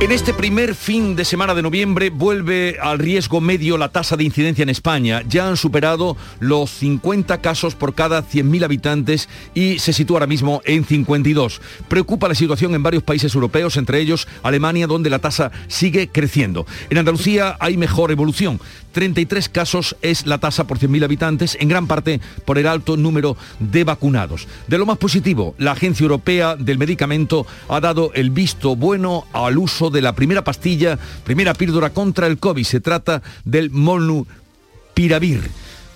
En este primer fin de semana de noviembre vuelve al riesgo medio la tasa de incidencia en España. Ya han superado los 50 casos por cada 100.000 habitantes y se sitúa ahora mismo en 52. Preocupa la situación en varios países europeos, entre ellos Alemania, donde la tasa sigue creciendo. En Andalucía hay mejor evolución. 33 casos es la tasa por 100.000 habitantes, en gran parte por el alto número de vacunados. De lo más positivo, la Agencia Europea del Medicamento ha dado el visto bueno al uso de la primera pastilla, primera píldora contra el COVID. Se trata del molnupiravir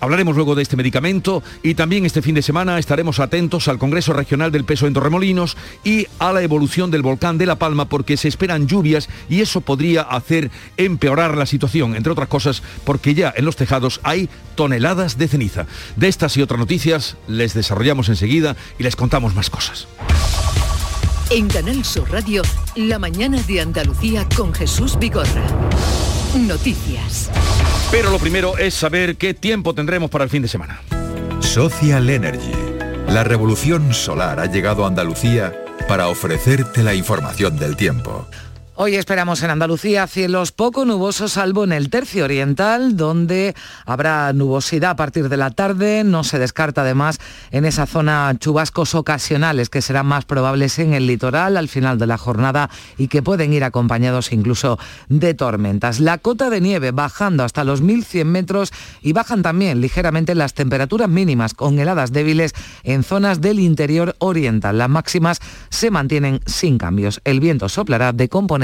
Hablaremos luego de este medicamento y también este fin de semana estaremos atentos al Congreso Regional del Peso en Torremolinos y a la evolución del volcán de La Palma porque se esperan lluvias y eso podría hacer empeorar la situación, entre otras cosas porque ya en los tejados hay toneladas de ceniza. De estas y otras noticias les desarrollamos enseguida y les contamos más cosas. En Canal Sur Radio, la mañana de Andalucía con Jesús Vigorra. Noticias. Pero lo primero es saber qué tiempo tendremos para el fin de semana. Social Energy. La revolución solar ha llegado a Andalucía para ofrecerte la información del tiempo. Hoy esperamos en Andalucía cielos poco nubosos, salvo en el tercio oriental, donde habrá nubosidad a partir de la tarde. No se descarta además en esa zona chubascos ocasionales que serán más probables en el litoral al final de la jornada y que pueden ir acompañados incluso de tormentas. La cota de nieve bajando hasta los 1.100 metros y bajan también ligeramente las temperaturas mínimas con heladas débiles en zonas del interior oriental. Las máximas se mantienen sin cambios. El viento soplará de componente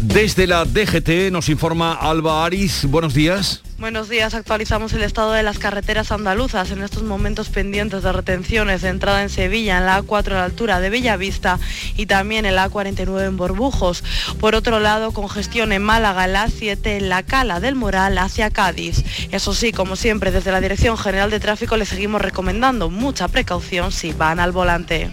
Desde la DGT nos informa Alba Aris. Buenos días. Buenos días, actualizamos el estado de las carreteras andaluzas en estos momentos pendientes de retenciones de entrada en Sevilla, en la A4 a la altura de Bellavista y también en la A49 en Borbujos. Por otro lado, congestión en Málaga, la A7 en la Cala del Moral hacia Cádiz. Eso sí, como siempre, desde la Dirección General de Tráfico les seguimos recomendando mucha precaución si van al volante.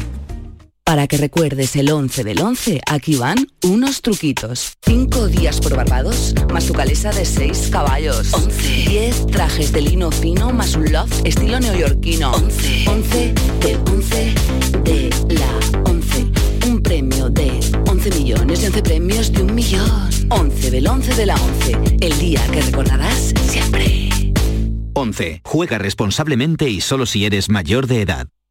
Para que recuerdes el 11 del 11, aquí van unos truquitos. 5 días por Barbados, más tu calesa de 6 caballos. 11. 10 trajes de lino fino, más un loft estilo neoyorquino. 11. 11 del 11 de la 11. Un premio de 11 millones y 11 premios de un millón. 11 del 11 de la 11. El día que recordarás siempre. 11. Juega responsablemente y solo si eres mayor de edad.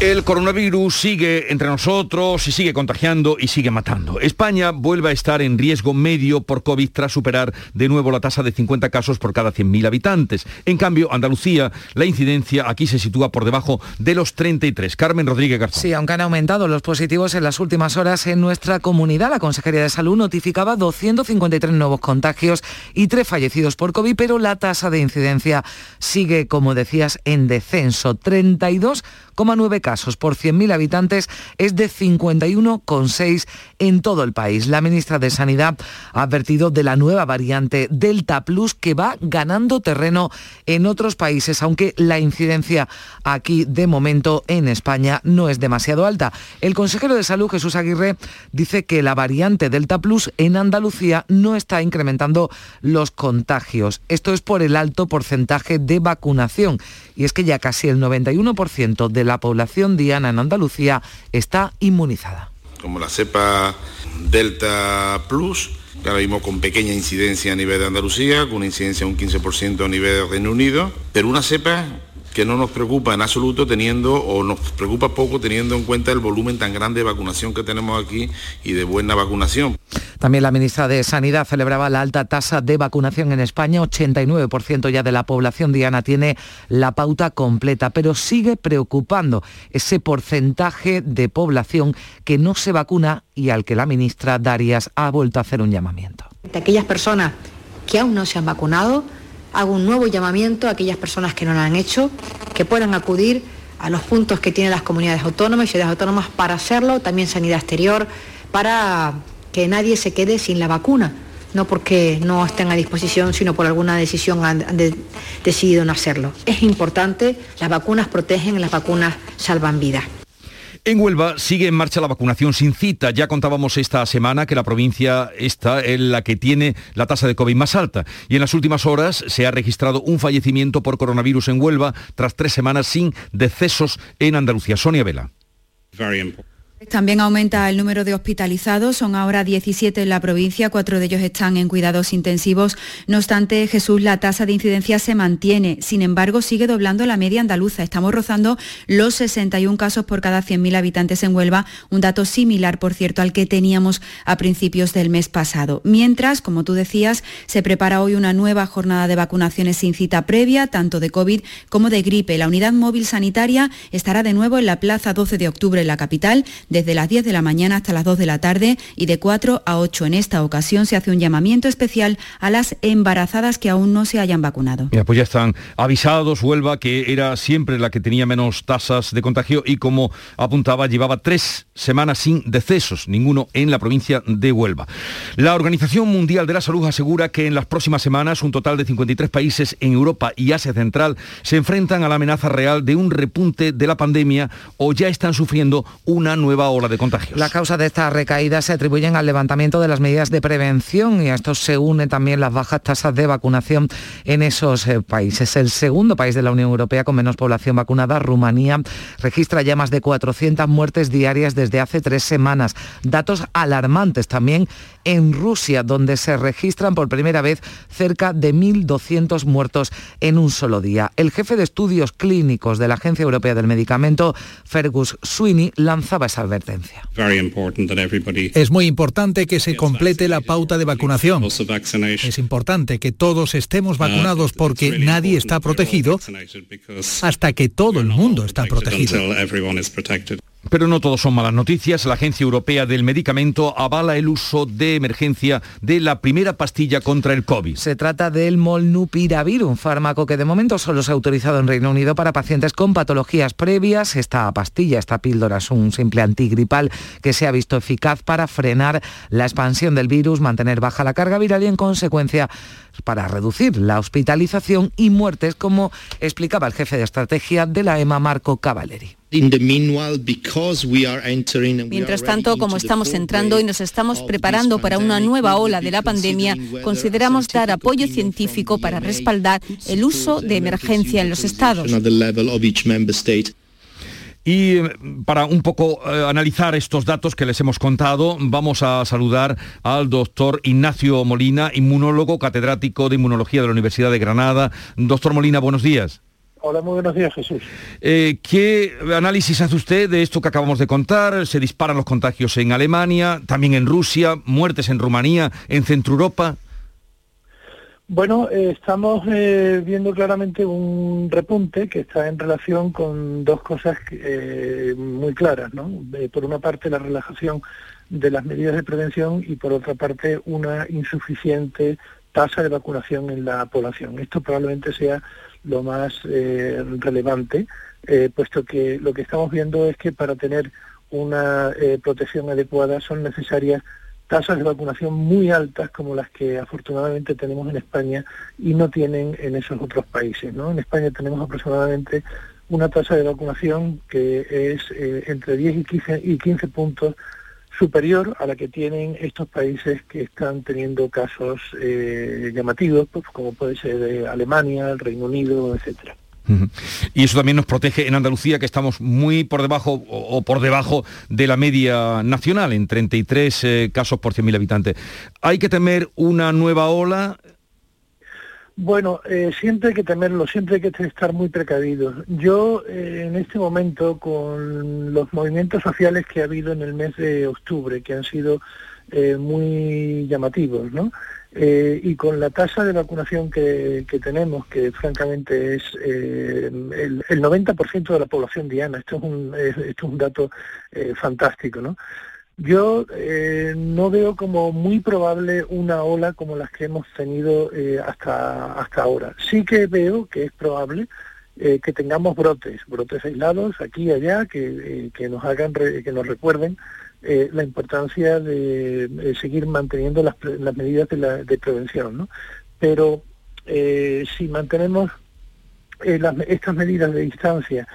El coronavirus sigue entre nosotros y sigue contagiando y sigue matando. España vuelve a estar en riesgo medio por COVID tras superar de nuevo la tasa de 50 casos por cada 100.000 habitantes. En cambio, Andalucía, la incidencia aquí se sitúa por debajo de los 33. Carmen Rodríguez Garzón. Sí, aunque han aumentado los positivos en las últimas horas en nuestra comunidad, la Consejería de Salud notificaba 253 nuevos contagios y tres fallecidos por COVID, pero la tasa de incidencia sigue, como decías, en descenso. 32,9 casos por 100.000 habitantes es de 51,6 en todo el país. La ministra de Sanidad ha advertido de la nueva variante Delta Plus que va ganando terreno en otros países, aunque la incidencia aquí de momento en España no es demasiado alta. El consejero de Salud, Jesús Aguirre, dice que la variante Delta Plus en Andalucía no está incrementando los contagios. Esto es por el alto porcentaje de vacunación. Y es que ya casi el 91% de la población diana en Andalucía está inmunizada. Como la cepa Delta Plus, que ahora mismo con pequeña incidencia a nivel de Andalucía, con una incidencia de un 15% a nivel de Reino Unido, pero una cepa que no nos preocupa en absoluto teniendo o nos preocupa poco teniendo en cuenta el volumen tan grande de vacunación que tenemos aquí y de buena vacunación. También la ministra de Sanidad celebraba la alta tasa de vacunación en España. 89% ya de la población diana tiene la pauta completa, pero sigue preocupando ese porcentaje de población que no se vacuna y al que la ministra Darias ha vuelto a hacer un llamamiento. De aquellas personas que aún no se han vacunado, hago un nuevo llamamiento a aquellas personas que no lo han hecho, que puedan acudir a los puntos que tienen las comunidades autónomas y ciudades autónomas para hacerlo, también sanidad exterior, para que nadie se quede sin la vacuna, no porque no estén a disposición, sino por alguna decisión han, decidido no hacerlo. Es importante, las vacunas protegen, las vacunas salvan vidas. En Huelva sigue en marcha la vacunación sin cita. Ya contábamos esta semana que la provincia está en la que tiene la tasa de COVID más alta. Y en las últimas horas se ha registrado un fallecimiento por coronavirus en Huelva tras tres semanas sin decesos en Andalucía. Sonia Vela. También aumenta el número de hospitalizados, son ahora 17 en la provincia, cuatro de ellos están en cuidados intensivos. No obstante, Jesús, la tasa de incidencia se mantiene, sin embargo, sigue doblando la media andaluza. Estamos rozando los 61 casos por cada 100.000 habitantes en Huelva, un dato similar, por cierto, al que teníamos a principios del mes pasado. Mientras, como tú decías, se prepara hoy una nueva jornada de vacunaciones sin cita previa, tanto de COVID como de gripe. La unidad móvil sanitaria estará de nuevo en la Plaza 12 de Octubre en la capital desde las 10 de la mañana hasta las 2 de la tarde y de 4 a 8. En esta ocasión se hace un llamamiento especial a las embarazadas que aún no se hayan vacunado. Mira, pues ya están avisados, Huelva, que era siempre la que tenía menos tasas de contagio y como apuntaba, llevaba tres semanas sin decesos, ninguno en la provincia de Huelva. La Organización Mundial de la Salud asegura que en las próximas semanas un total de 53 países en Europa y Asia Central se enfrentan a la amenaza real de un repunte de la pandemia o ya están sufriendo una nueva ola de contagios. La causa de estas recaídas se atribuyen al levantamiento de las medidas de prevención y a esto se unen también las bajas tasas de vacunación en esos eh, países. El segundo país de la Unión Europea con menos población vacunada, Rumanía, registra ya más de 400 muertes diarias desde hace tres semanas. Datos alarmantes también en Rusia, donde se registran por primera vez cerca de 1.200 muertos en un solo día. El jefe de estudios clínicos de la Agencia Europea del Medicamento, Fergus Sweeney, lanzaba esa advertencia. Es muy importante que se complete la pauta de vacunación. Es importante que todos estemos vacunados porque nadie está protegido hasta que todo el mundo está protegido. Pero no todos son malas noticias. La Agencia Europea del Medicamento avala el uso de emergencia de la primera pastilla contra el COVID. Se trata del molnupiravir, un fármaco que de momento solo se ha autorizado en Reino Unido para pacientes con patologías previas. Esta pastilla, esta píldora es un simple antigripal que se ha visto eficaz para frenar la expansión del virus, mantener baja la carga viral y en consecuencia para reducir la hospitalización y muertes, como explicaba el jefe de estrategia de la EMA, Marco Cavalleri. Mientras tanto, como estamos entrando y nos estamos preparando para una nueva ola de la pandemia, consideramos dar apoyo científico para respaldar el uso de emergencia en los estados. Y eh, para un poco eh, analizar estos datos que les hemos contado, vamos a saludar al doctor Ignacio Molina, inmunólogo, catedrático de inmunología de la Universidad de Granada. Doctor Molina, buenos días. Hola, muy buenos días, Jesús. Eh, ¿Qué análisis hace usted de esto que acabamos de contar? Se disparan los contagios en Alemania, también en Rusia, muertes en Rumanía, en Centro Europa. Bueno, eh, estamos eh, viendo claramente un repunte que está en relación con dos cosas muy claras, ¿no? por una parte, la relajación de las medidas de prevención y por otra parte, una insuficiente tasa de vacunación en la población. Esto probablemente sea lo más relevante, puesto que lo que estamos viendo es que para tener una protección adecuada son necesarias tasas de vacunación muy altas como las que afortunadamente tenemos en España y no tienen en esos otros países. ¿no? En España tenemos aproximadamente una tasa de vacunación que es eh, entre 10 y 15, y 15 puntos superior a la que tienen estos países que están teniendo casos eh, llamativos, pues, como puede ser de Alemania, el Reino Unido, etcétera. Y eso también nos protege en Andalucía, que estamos muy por debajo o, por debajo de la media nacional, en 33 eh, casos por 100.000 habitantes. ¿Hay que temer una nueva ola? Bueno, eh, siempre hay que temerlo, siempre hay que estar muy precavidos. Yo eh, en este momento, con los movimientos sociales que ha habido en el mes de octubre, que han sido muy llamativos, ¿no? Eh, y con la tasa de vacunación que, tenemos, que francamente es eh, el, 90% de la población diana, esto es un, esto es un dato eh, fantástico, ¿no? Yo no veo como muy probable una ola como las que hemos tenido hasta, hasta ahora. Sí que veo que es probable que tengamos brotes, brotes aislados aquí y allá, que, que nos hagan, que nos recuerden eh, la importancia de, seguir manteniendo las, medidas de, prevención. ¿no? Pero eh, si mantenemos eh, estas medidas de distancia,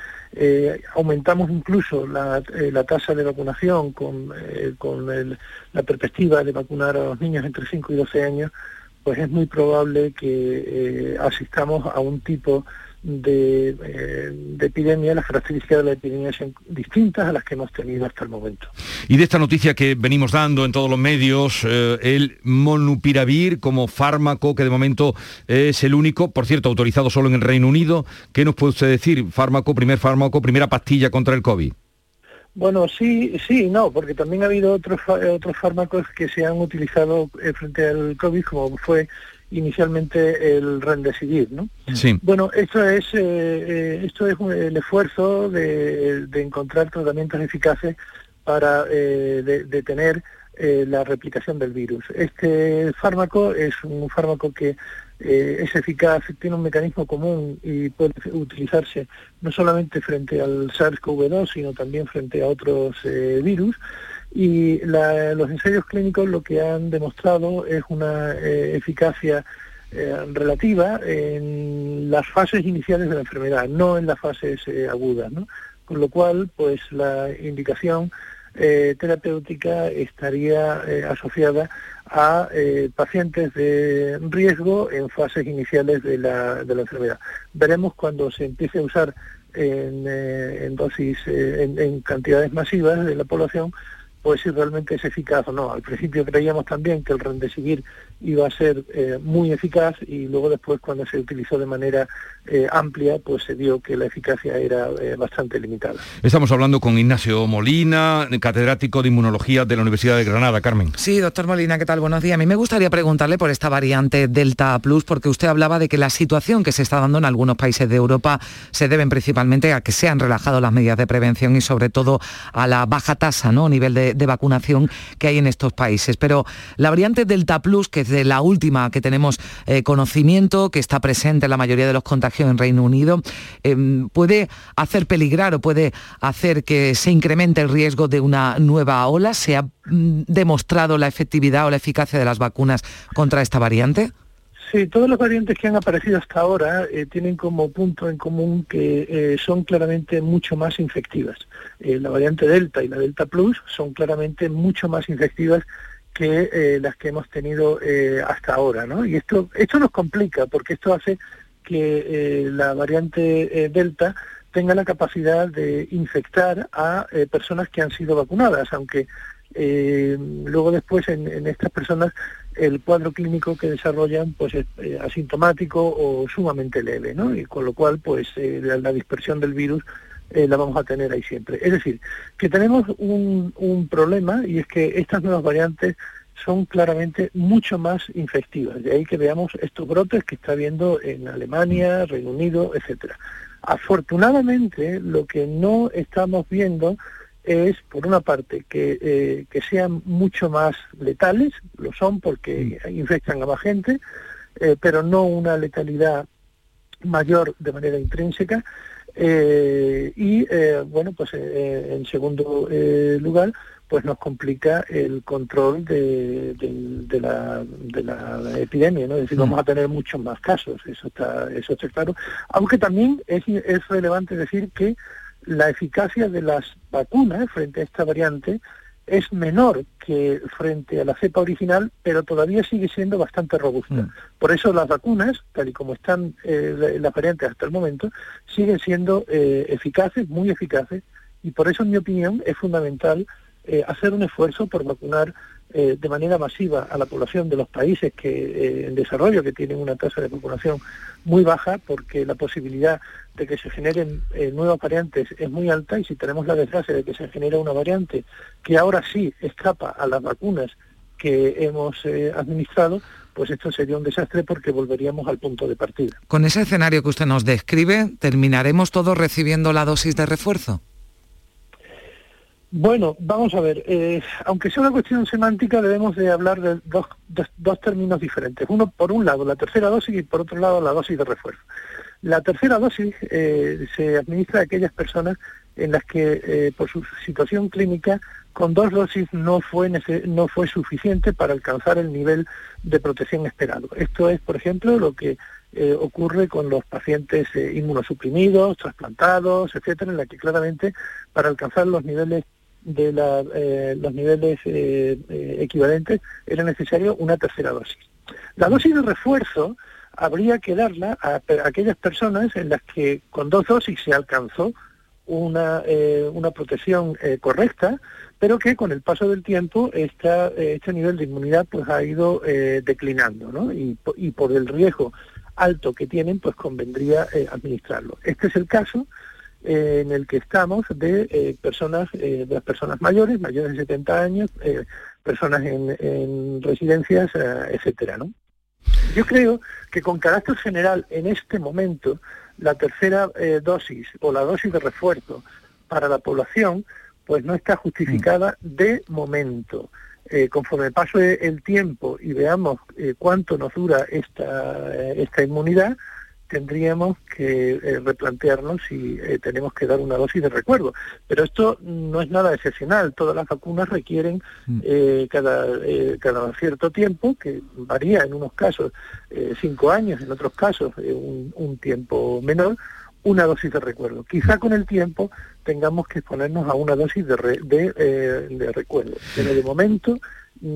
aumentamos incluso la, tasa de vacunación con, con la perspectiva de vacunar a los niños entre 5 y 12 años, pues es muy probable que asistamos a un tipo eh, de, epidemia, las características de la epidemia son distintas a las que hemos tenido hasta el momento. Y de esta noticia que venimos dando en todos los medios, eh, el monupiravir como fármaco que de momento es el único, por cierto, autorizado solo en el Reino Unido, ¿qué nos puede usted decir? Fármaco, primer fármaco, primera pastilla contra el COVID. Bueno, sí, sí, no, porque también ha habido otros otros fármacos que se han utilizado eh, frente al COVID, como fue inicialmente el Remdesivir, ¿no? Sí. Bueno, esto es eh, eh, esto es el esfuerzo de, encontrar tratamientos eficaces para eh, detener la replicación del virus. Este fármaco es un fármaco que es eficaz, tiene un mecanismo común y puede utilizarse no solamente frente al SARS-CoV-2, sino también frente a otros virus y los ensayos clínicos lo que han demostrado es una eh, eficacia eh, relativa en las fases iniciales de la enfermedad, no en las fases eh, agudas, ¿no? Con lo cual, pues la indicación terapéutica estaría asociada a pacientes de riesgo en fases iniciales de la, de la enfermedad. Veremos cuando se empiece a usar en, dosis, en, en cantidades masivas de la población, pues si realmente es eficaz o no. Al principio creíamos también que el Rendesivir iba a ser eh, muy eficaz y luego después cuando se utilizó de manera eh, amplia pues se vio que la eficacia era eh, bastante limitada. Estamos hablando con Ignacio Molina, catedrático de Inmunología de la Universidad de Granada. Carmen. Sí, doctor Molina, ¿qué tal? Buenos días. A mí me gustaría preguntarle por esta variante Delta Plus porque usted hablaba de que la situación que se está dando en algunos países de Europa se deben principalmente a que se han relajado las medidas de prevención y sobre todo a la baja tasa, ¿no? nivel de, de vacunación que hay en estos países. Pero la variante Delta Plus, que de la última que tenemos eh, conocimiento, que está presente en la mayoría de los contagios en Reino Unido, em, puede hacer peligrar o puede hacer que se incremente el riesgo de una nueva ola. ¿Se ha mm, demostrado la efectividad o la eficacia de las vacunas contra esta variante? Sí, todas las variantes que han aparecido hasta ahora eh, tienen como punto en común que eh, son claramente mucho más infectivas. la variante Delta y la Delta Plus son claramente mucho más infectivas que eh, las que hemos tenido eh, hasta ahora, ¿no? Y esto, esto nos complica porque esto hace que eh, la variante Delta tenga la capacidad de infectar a personas que han sido vacunadas, aunque luego después en, estas personas el cuadro clínico que desarrollan pues es asintomático o sumamente leve, ¿no? Y con lo cual pues la, dispersión del virus la vamos a tener ahí siempre. Es decir, que tenemos un, un problema y es que estas nuevas variantes son claramente mucho más infectivas. De ahí que veamos estos brotes que está habiendo en Alemania, Reino Unido, etcétera. Afortunadamente, lo que no estamos viendo es, por una parte, que, eh, que sean mucho más letales, lo son porque infectan a más gente, eh, pero no una letalidad mayor de manera intrínseca eh, y eh, bueno pues eh, en segundo lugar pues nos complica el control de, la, de la, epidemia, ¿no? Es decir, vamos a tener muchos más casos, eso está, eso está claro. Aunque también es, es relevante decir que la eficacia de las vacunas frente a esta variante es menor que frente a la cepa original, pero todavía sigue siendo bastante robusta. Mm. Por eso las vacunas, tal y como están eh, las variantes hasta el momento, siguen siendo eh, eficaces, muy eficaces, y por eso, en mi opinión, es fundamental eh, hacer un esfuerzo por vacunar eh, de manera masiva a la población de los países que eh, en desarrollo que tienen una tasa de vacunación muy baja porque la posibilidad de que se generen eh, nuevas variantes es muy alta y si tenemos la desgracia de que se genere una variante que ahora sí escapa a las vacunas que hemos administrado, pues esto sería un desastre porque volveríamos al punto de partida. Con ese escenario que usted nos describe, ¿terminaremos todos recibiendo la dosis de refuerzo? Bueno, vamos a ver, eh, aunque sea una cuestión semántica, debemos de hablar de dos, dos, términos diferentes. Uno, por un lado, la tercera dosis y por otro lado, la dosis de refuerzo. La tercera dosis eh, se administra a aquellas personas en las que, eh, por su situación clínica, con dos dosis no fue, no fue suficiente para alcanzar el nivel de protección esperado. Esto es, por ejemplo, lo que ocurre con los pacientes inmunosuprimidos, trasplantados, etcétera, en la que claramente para alcanzar los niveles de eh, los niveles eh, eh, equivalentes era necesario una tercera dosis. La dosis de refuerzo habría que darla a, aquellas personas en las que con dos dosis se alcanzó una, una protección correcta, pero que con el paso del tiempo esta, este nivel de inmunidad pues ha ido declinando, ¿no? Y, y, por el riesgo alto que tienen, pues convendría administrarlo. Este es el caso eh, en el que estamos de eh, personas, eh, de las personas mayores, mayores de 70 años, personas en, residencias, etcétera, ¿no? Yo creo que con carácter general en este momento la tercera dosis o la dosis de refuerzo para la población pues no está justificada mm. de momento. conforme pase el tiempo y veamos cuánto nos dura esta, esta inmunidad, tendríamos que eh, replantearnos si eh, tenemos que dar una dosis de recuerdo. Pero esto no es nada excepcional. Todas las vacunas requieren mm. eh, cada, cada cierto tiempo, que varía en unos casos cinco años, en otros casos un, tiempo menor, una dosis de recuerdo. Quizá con el tiempo tengamos que ponernos a una dosis de, de, de recuerdo. Pero de momento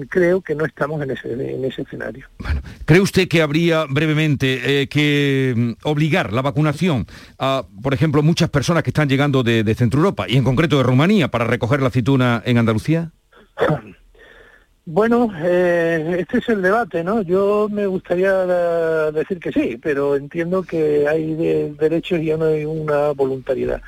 creo que no estamos en ese, en ese escenario. Bueno, ¿Cree usted que habría brevemente eh, que mm, obligar la vacunación a, por ejemplo, muchas personas que están llegando de, Centro Europa y en concreto de Rumanía para recoger la aceituna en Andalucía? Bueno, eh, este es el debate, ¿no? Yo me gustaría decir que sí, pero entiendo que hay derechos y no hay una voluntariedad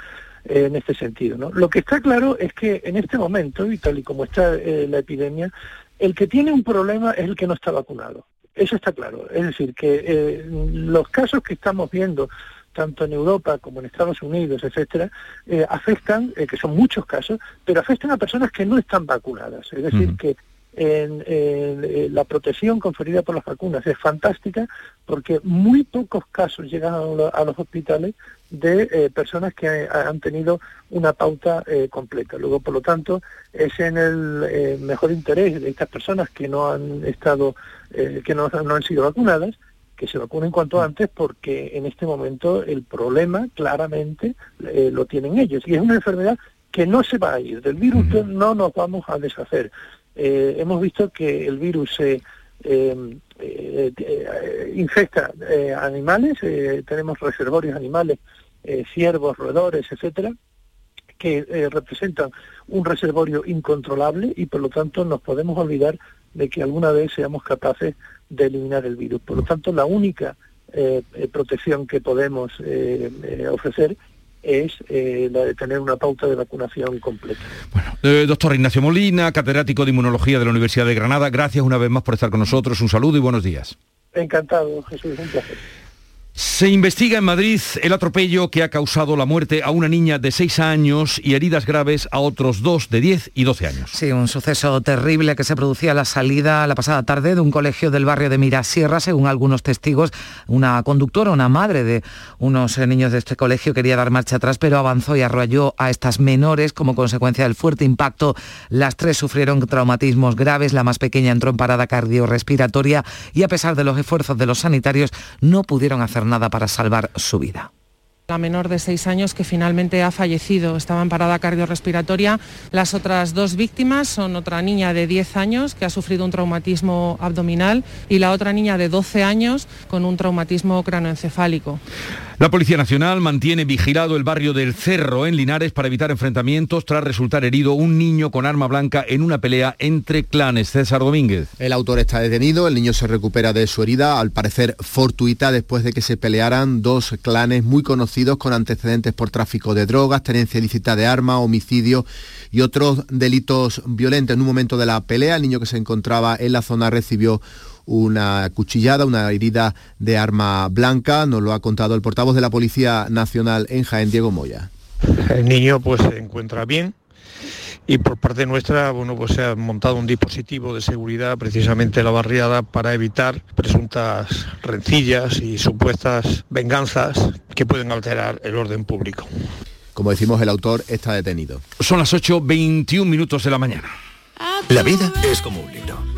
en este sentido, ¿no? Lo que está claro es que en este momento, y tal y como está eh, la epidemia, el que tiene un problema es el que no está vacunado. Eso está claro. Es decir, que eh, los casos que estamos viendo tanto en Europa como en Estados Unidos, etcétera, eh, afectan, eh, que son muchos casos, pero afectan a personas que no están vacunadas. Es decir, que en, la protección conferida por las vacunas es fantástica porque muy pocos casos llegan a, los hospitales de eh, personas que han tenido una pauta eh, completa. Luego, por lo tanto, es en el eh, mejor interés de estas personas que no han estado, que no, no han sido vacunadas, que se vacunen cuanto antes porque en este momento el problema claramente lo tienen ellos. Y es una enfermedad que no se va a ir. Del virus no nos vamos a deshacer. Eh, hemos visto que el virus se eh, eh, infecta animales, tenemos reservorios animales, ciervos, roedores, etcétera, que representan un reservorio incontrolable y por lo tanto nos podemos olvidar de que alguna vez seamos capaces de eliminar el virus. Por lo tanto, la única protección que podemos ofrecer es eh, la de tener una pauta de vacunación completa. Bueno, eh, doctor Ignacio Molina, catedrático de Inmunología de la Universidad de Granada, gracias una vez más por estar con nosotros, un saludo y buenos días. Encantado, Jesús, un placer. Se investiga en Madrid el atropello que ha causado la muerte a una niña de 6 años y heridas graves a otros dos de 10 y 12 años. Sí, un suceso terrible que se producía a la salida la pasada tarde de un colegio del barrio de Mirasierra, según algunos testigos. Una conductora, una madre de unos eh, niños de este colegio quería dar marcha atrás, pero avanzó y arrolló a estas menores como consecuencia del fuerte impacto. Las tres sufrieron traumatismos graves, la más pequeña entró en parada cardiorrespiratoria y a pesar de los esfuerzos de los sanitarios no pudieron hacer nada para salvar su vida. La menor de seis años que finalmente ha fallecido estaba en parada cardiorrespiratoria. Las otras dos víctimas son otra niña de 10 años que ha sufrido un traumatismo abdominal y la otra niña de 12 años con un traumatismo cranoencefálico. La Policía Nacional mantiene vigilado el barrio del Cerro en Linares para evitar enfrentamientos tras resultar herido un niño con arma blanca en una pelea entre clanes. César Domínguez. El autor está detenido, el niño se recupera de su herida, al parecer fortuita, después de que se pelearan dos clanes muy conocidos con antecedentes por tráfico de drogas, tenencia ilícita de armas, homicidio y otros delitos violentos. En un momento de la pelea, el niño que se encontraba en la zona recibió una cuchillada, una herida de arma blanca, nos lo ha contado el portavoz de la Policía Nacional en Jaén, Diego Moya. El niño pues se encuentra bien, y por parte nuestra bueno pues se ha montado un dispositivo de seguridad precisamente en la barriada para evitar presuntas rencillas y supuestas venganzas que pueden alterar el orden público. Como decimos el autor está detenido. Son las 8.21 minutos de la mañana. La vida es como un libro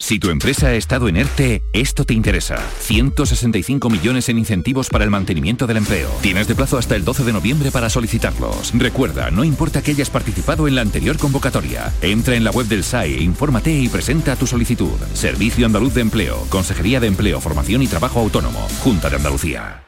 Si tu empresa ha estado en ERTE, esto te interesa. 165 millones en incentivos para el mantenimiento del empleo. Tienes de plazo hasta el 12 de noviembre para solicitarlos. Recuerda, no importa que hayas participado en la anterior convocatoria. Entra en la web del SAE, infórmate y presenta tu solicitud. Servicio Andaluz de Empleo, Consejería de Empleo, Formación y Trabajo Autónomo, Junta de Andalucía.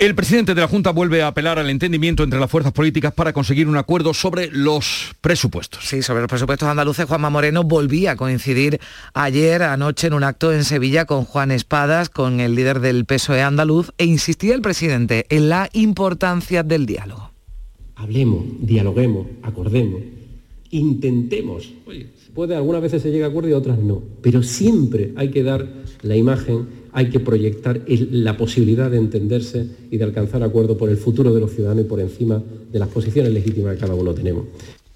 El presidente de la Junta vuelve a apelar al entendimiento entre las fuerzas políticas para conseguir un acuerdo sobre los presupuestos. Sí, sobre los presupuestos andaluces, Juanma Moreno volvía a coincidir ayer, anoche, en un acto en Sevilla con Juan Espadas, con el líder del PSOE andaluz, e insistía el presidente en la importancia del diálogo. Hablemos, dialoguemos, acordemos, intentemos. Puede algunas veces se llega a acuerdo y otras no, pero siempre hay que dar la imagen hay que proyectar la posibilidad de entenderse y de alcanzar acuerdo por el futuro de los ciudadanos y por encima de las posiciones legítimas que cada uno tenemos.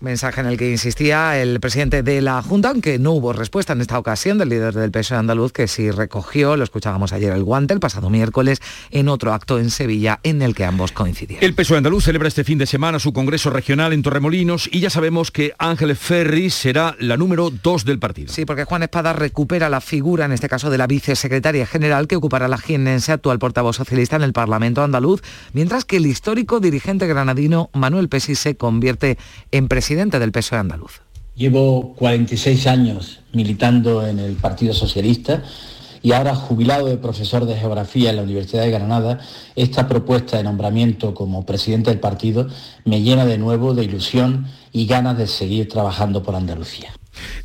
Mensaje en el que insistía el presidente de la Junta, aunque no hubo respuesta en esta ocasión del líder del PSOE andaluz, que sí recogió, lo escuchábamos ayer el guante, el pasado miércoles, en otro acto en Sevilla en el que ambos coincidieron. El PSOE andaluz celebra este fin de semana su congreso regional en Torremolinos y ya sabemos que Ángeles Ferri será la número dos del partido. Sí, porque Juan Espada recupera la figura, en este caso de la vicesecretaria general, que ocupará la jienense actual portavoz socialista en el Parlamento andaluz, mientras que el histórico dirigente granadino Manuel Pesi se convierte en presidente del PSOE andaluz. Llevo 46 años militando en el Partido Socialista y ahora jubilado de profesor de geografía en la Universidad de Granada, esta propuesta de nombramiento como presidente del partido me llena de nuevo de ilusión y ganas de seguir trabajando por Andalucía.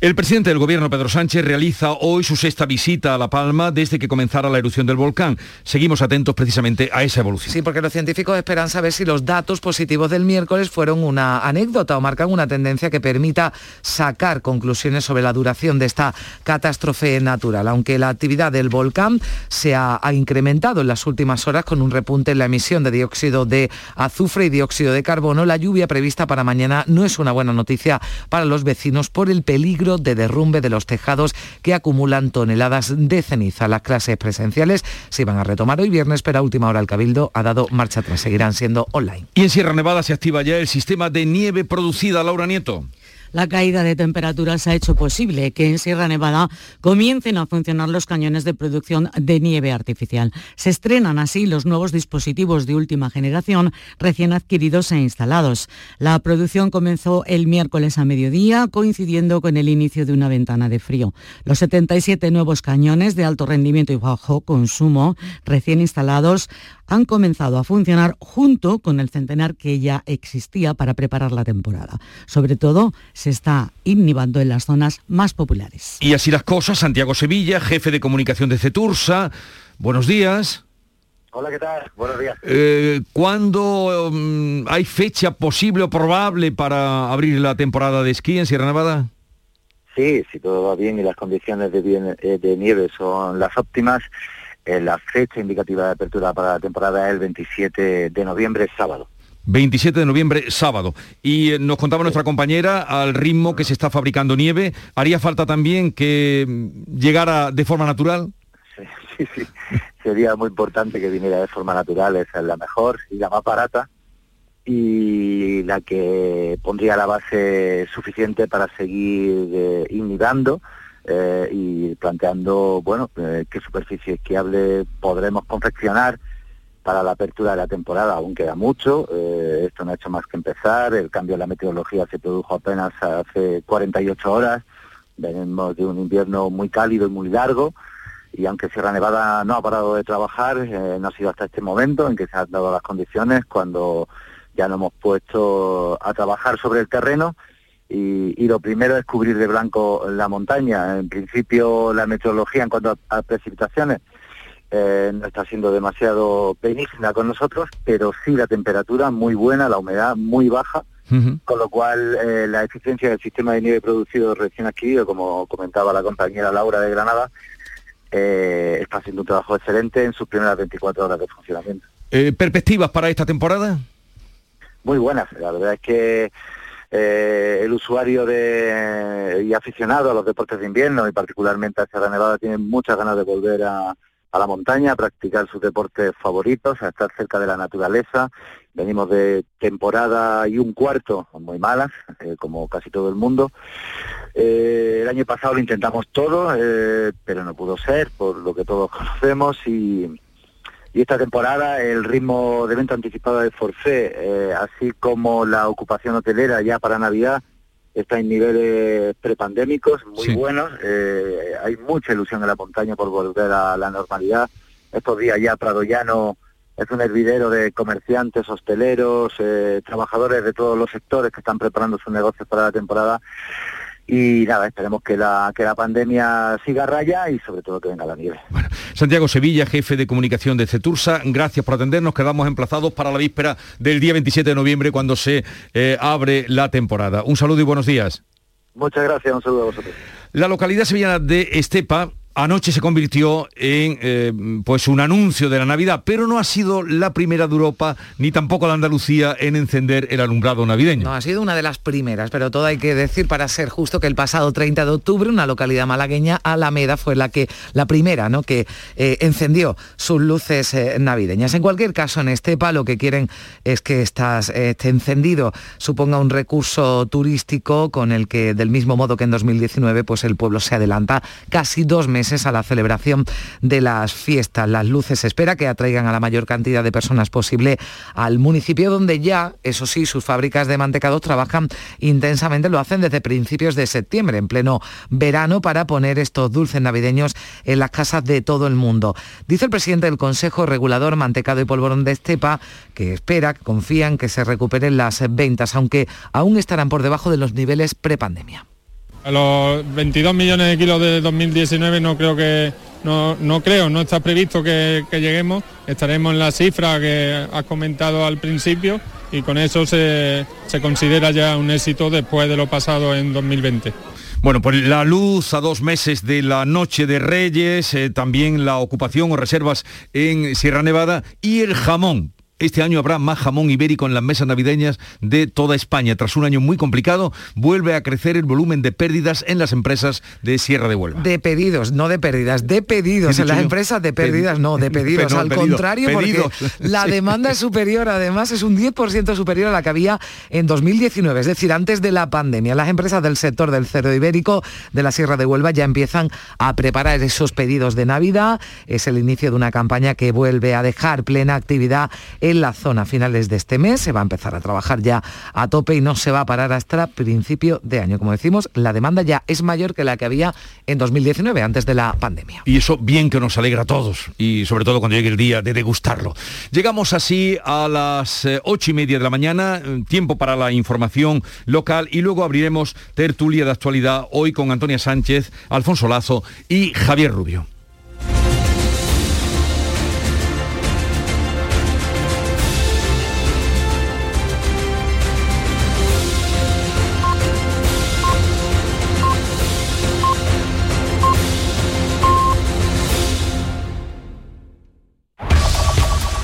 El presidente del gobierno, Pedro Sánchez, realiza hoy su sexta visita a La Palma desde que comenzara la erupción del volcán. Seguimos atentos precisamente a esa evolución. Sí, porque los científicos esperan saber si los datos positivos del miércoles fueron una anécdota o marcan una tendencia que permita sacar conclusiones sobre la duración de esta catástrofe natural. Aunque la actividad del volcán se ha, incrementado en las últimas horas con un repunte en la emisión de dióxido de azufre y dióxido de carbono, la lluvia prevista para mañana no es una buena noticia para los vecinos por el peligro peligro de derrumbe de los tejados que acumulan toneladas de ceniza. Las clases presenciales se iban a retomar hoy viernes, pero a última hora el Cabildo ha dado marcha atrás. Seguirán siendo online. Y en Sierra Nevada se activa ya el sistema de nieve producida, Laura Nieto. La caída de temperaturas ha hecho posible que en Sierra Nevada comiencen a funcionar los cañones de producción de nieve artificial. Se estrenan así los nuevos dispositivos de última generación recién adquiridos e instalados. La producción comenzó el miércoles a mediodía, coincidiendo con el inicio de una ventana de frío. Los 77 nuevos cañones de alto rendimiento y bajo consumo recién instalados han comenzado a funcionar junto con el centenar que ya existía para preparar la temporada. Sobre todo se está inhibando en las zonas más populares. Y así las cosas, Santiago Sevilla, jefe de comunicación de Cetursa. Buenos días. Hola, ¿qué tal? Buenos días. Eh, ¿Cuándo mm, hay fecha posible o probable para abrir la temporada de esquí en Sierra Nevada? Sí, si todo va bien y las condiciones de, eh, de nieve son las óptimas, eh, la fecha indicativa de apertura para la temporada es el 27 de noviembre, sábado. 27 de noviembre, sábado. Y eh, nos contaba nuestra compañera, al ritmo que se está fabricando nieve, ¿haría falta también que mm, llegara de forma natural? Sí, sí, sí. Sería muy importante que viniera de forma natural, esa es la mejor y la más barata y la que pondría la base suficiente para seguir eh, inhibando eh, y planteando, bueno, eh, qué superficie esquiable podremos confeccionar para la apertura de la temporada. Aún queda mucho, eh, esto no ha hecho más que empezar, el cambio de la meteorología se produjo apenas hace 48 horas, venimos de un invierno muy cálido y muy largo, y aunque Sierra Nevada no ha parado de trabajar, no ha sido hasta este momento en que se han dado las condiciones cuando ya nos hemos puesto a trabajar sobre el terreno y, lo primero es cubrir de blanco la montaña. En principio la meteorología en cuanto a, precipitaciones eh, no está siendo demasiado benigna con nosotros, pero sí la temperatura muy buena, la humedad muy baja, con lo cual eh, la eficiencia del sistema de nieve producido recién adquirido, como comentaba la compañera Laura de Granada, eh, está haciendo un trabajo excelente en sus primeras 24 horas de funcionamiento. ¿Perspectivas para esta temporada? Muy buenas, la verdad es que eh, el usuario de, y aficionado a los deportes de invierno y particularmente a Sierra Nevada tiene muchas ganas de volver a, la montaña, a practicar sus deportes favoritos, a estar cerca de la naturaleza. Venimos de temporada y un cuarto muy malas, eh, como casi todo el mundo. Eh, el año pasado lo intentamos todo, pero no pudo ser, por lo que todos conocemos, y, y esta temporada el ritmo de venta anticipada de eh, así como la ocupación hotelera ya para Navidad, está en niveles prepandémicos muy buenos. Eh, hay mucha ilusión en la montaña por volver a la normalidad. Estos días ya Prado Llano es un hervidero de comerciantes, hosteleros, eh, trabajadores de todos los sectores que están preparando sus negocios para la temporada y nada, esperemos que la, que la pandemia siga raya y sobre todo que venga la nieve. Bueno, Santiago Sevilla, jefe de comunicación de Cetursa, gracias por atendernos, quedamos emplazados para la víspera del día 27 de noviembre cuando se eh, abre la temporada. Un saludo y buenos días. Muchas gracias, un saludo a vosotros. La localidad sevillana de Estepa anoche se convirtió en eh, pues un anuncio de la Navidad, pero no ha sido la primera de Europa ni tampoco de Andalucía en encender el alumbrado navideño. No, ha sido una de las primeras, pero todo hay que decir para ser justo que el pasado 30 de octubre una localidad malagueña, Alameda, fue la que la primera, ¿no? que eh, encendió sus luces eh, navideñas. En cualquier caso, en Estepa lo que quieren es que este encendido suponga un recurso turístico con el que del mismo modo que en 2019 pues el pueblo se adelanta casi dos meses a la celebración de las fiestas. Las luces espera que atraigan a la mayor cantidad de personas posible al municipio donde ya, eso sí, sus fábricas de mantecados trabajan intensamente, lo hacen desde principios de septiembre, en pleno verano, para poner estos dulces navideños en las casas de todo el mundo. Dice el presidente del Consejo Regulador Mantecado y Polvorón de Estepa que espera, confían que se recuperen las ventas, aunque aún estarán por debajo de los niveles prepandemia. A los 22 millones de kilos de 2019 no creo que no, no creo, no está previsto que, lleguemos. Estaremos en la cifra que has comentado al principio y con eso se, considera ya un éxito después de lo pasado en 2020. Bueno, pues la luz a dos meses de la noche de Reyes, eh, también la ocupación o reservas en Sierra Nevada y el jamón este año habrá más jamón ibérico en las mesas navideñas de toda España. Tras un año muy complicado, vuelve a crecer el volumen de pérdidas en las empresas de Sierra de Huelva. De pedidos, no de pérdidas, de pedidos. En las empresas de pérdidas, no, de pedidos. Al contrario, porque la demanda es superior, además es un 10% superior a la que había en 2019, es decir, antes de la pandemia. Las empresas del sector del cerdo ibérico de la Sierra de Huelva ya empiezan a preparar esos pedidos de Navidad. Es el inicio de una campaña que vuelve a dejar plena actividad en la zona a finales de este mes. Se va a empezar a trabajar ya a tope y no se va a parar hasta principio de año. Como decimos, la demanda ya es mayor que la que había en 2019, antes de la pandemia. Y eso bien que nos alegra a todos y sobre todo cuando llegue el día de degustarlo. Llegamos así a las eh, ocho y media de la mañana, eh, tiempo para la información local y luego abriremos tertulia de actualidad hoy con Antonia Sánchez, Alfonso Lazo y Javier Rubio.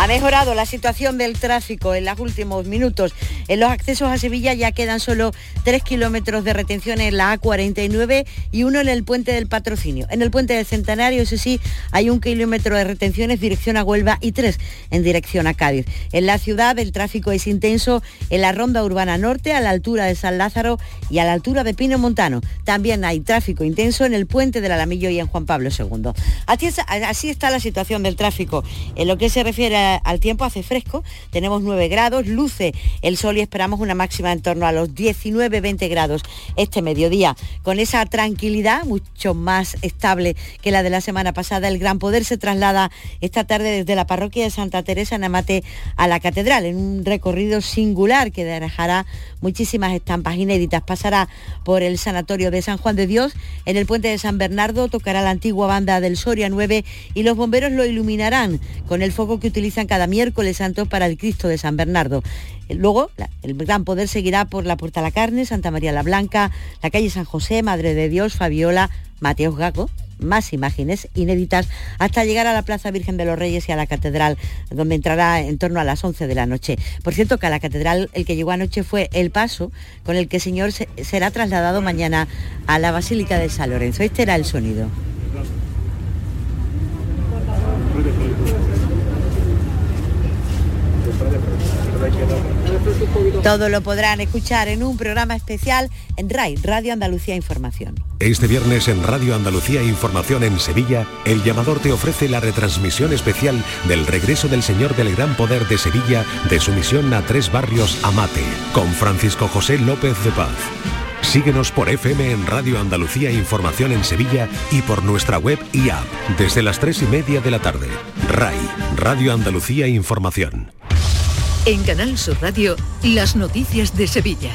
Ha mejorado la situación del tráfico en los últimos minutos. En los accesos a Sevilla ya quedan solo 3 kilómetros de retención en la A49 y uno en el puente del patrocinio. En el puente del Centenario, eso sí, hay un kilómetro de retenciones dirección a Huelva y tres en dirección a Cádiz. En la ciudad el tráfico es intenso en la ronda urbana norte, a la altura de San Lázaro y a la altura de Pino Montano. También hay tráfico intenso en el puente del Alamillo y en Juan Pablo II. Así, está la situación del tráfico. En lo que se refiere a al tiempo hace fresco, tenemos 9 grados, luce el sol y esperamos una máxima en torno a los 19-20 grados este mediodía. Con esa tranquilidad mucho más estable que la de la semana pasada, el Gran Poder se traslada esta tarde desde la parroquia de Santa Teresa en Amate a la catedral, en un recorrido singular que dejará muchísimas estampas inéditas. Pasará por el Sanatorio de San Juan de Dios, en el puente de San Bernardo tocará la antigua banda del Soria 9 y los bomberos lo iluminarán con el foco que utilizan cada miércoles santo para el Cristo de San Bernardo. Luego, el Gran Poder seguirá por la Puerta la Carne, Santa María la Blanca, la calle San José, Madre de Dios, Fabiola, Mateos Gaco, más imágenes inéditas hasta llegar a la Plaza Virgen de los Reyes y a la Catedral, donde entrará en torno a las 11 de la noche. Por cierto, que a la Catedral el que llegó anoche fue el paso con el que el Señor será trasladado mañana a la Basílica de San Lorenzo. Este era el sonido. Todo lo podrán escuchar en un programa especial en RAI, Radio Andalucía Información. Este viernes en Radio Andalucía Información en Sevilla, El Llamador te ofrece la retransmisión especial del regreso del Señor del Gran Poder de Sevilla de su misión a tres barrios Amate, con Francisco José López de Paz. Síguenos por FM en Radio Andalucía Información en Sevilla y por nuestra web y app desde las tres y media de la tarde. RAI, Radio Andalucía Información. En Canal Sur Radio, las noticias de Sevilla.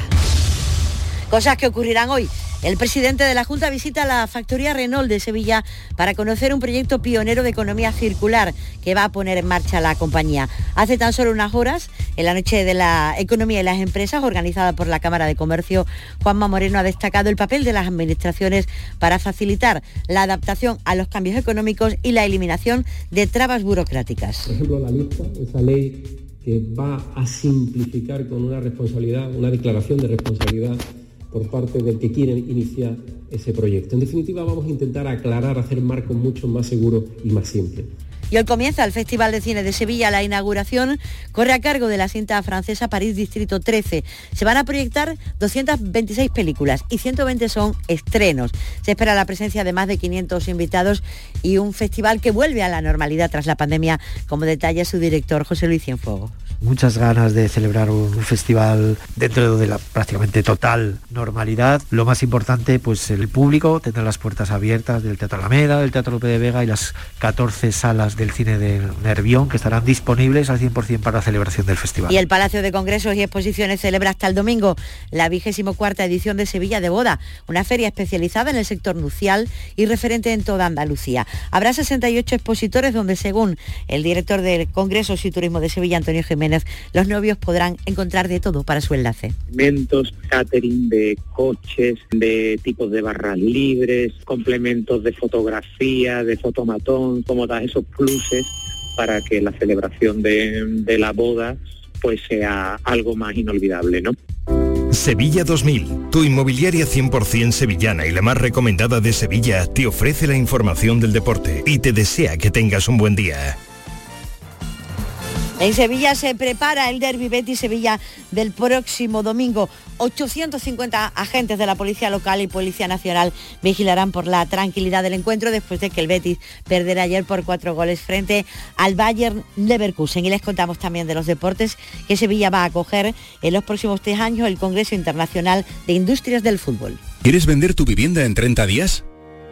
Cosas que ocurrirán hoy. El presidente de la Junta visita la factoría Renault de Sevilla para conocer un proyecto pionero de economía circular que va a poner en marcha la compañía. Hace tan solo unas horas, en la noche de la economía y las empresas, organizada por la Cámara de Comercio, Juanma Moreno ha destacado el papel de las administraciones para facilitar la adaptación a los cambios económicos y la eliminación de trabas burocráticas. Por ejemplo, la lista, esa ley que va a simplificar con una responsabilidad, una declaración de responsabilidad por parte del que quiere iniciar ese proyecto. En definitiva, vamos a intentar aclarar, hacer marcos mucho más seguros y más simples. Y hoy comienza el Festival de Cine de Sevilla. La inauguración corre a cargo de la cinta francesa París Distrito 13. Se van a proyectar 226 películas y 120 son estrenos. Se espera la presencia de más de 500 invitados y un festival que vuelve a la normalidad tras la pandemia, como detalla su director José Luis Cienfuegos muchas ganas de celebrar un, festival dentro de la prácticamente total normalidad. Lo más importante, pues el público tendrá las puertas abiertas del Teatro Alameda, del Teatro Lope de Vega y las 14 salas del cine de Nervión que estarán disponibles al 100% para la celebración del festival. Y el Palacio de Congresos y Exposiciones celebra hasta el domingo la vigésimo cuarta edición de Sevilla de Boda, una feria especializada en el sector nucial y referente en toda Andalucía. Habrá 68 expositores donde, según el director de Congresos y Turismo de Sevilla, Antonio Jiménez, Jiménez, los novios podrán encontrar de todo para su enlace. Elementos, catering de coches, de tipos de barras libres, complementos de fotografía, de fotomatón, como das esos pluses para que la celebración de, de la boda pues sea algo más inolvidable, ¿no? Sevilla 2000, tu inmobiliaria 100% sevillana y la más recomendada de Sevilla, te ofrece la información del deporte y te desea que tengas un buen día. En Sevilla se prepara el Derby Betis Sevilla del próximo domingo. 850 agentes de la Policía Local y Policía Nacional vigilarán por la tranquilidad del encuentro después de que el Betis perdiera ayer por cuatro goles frente al Bayern Leverkusen. Y les contamos también de los deportes que Sevilla va a acoger en los próximos tres años el Congreso Internacional de Industrias del Fútbol. ¿Quieres vender tu vivienda en 30 días?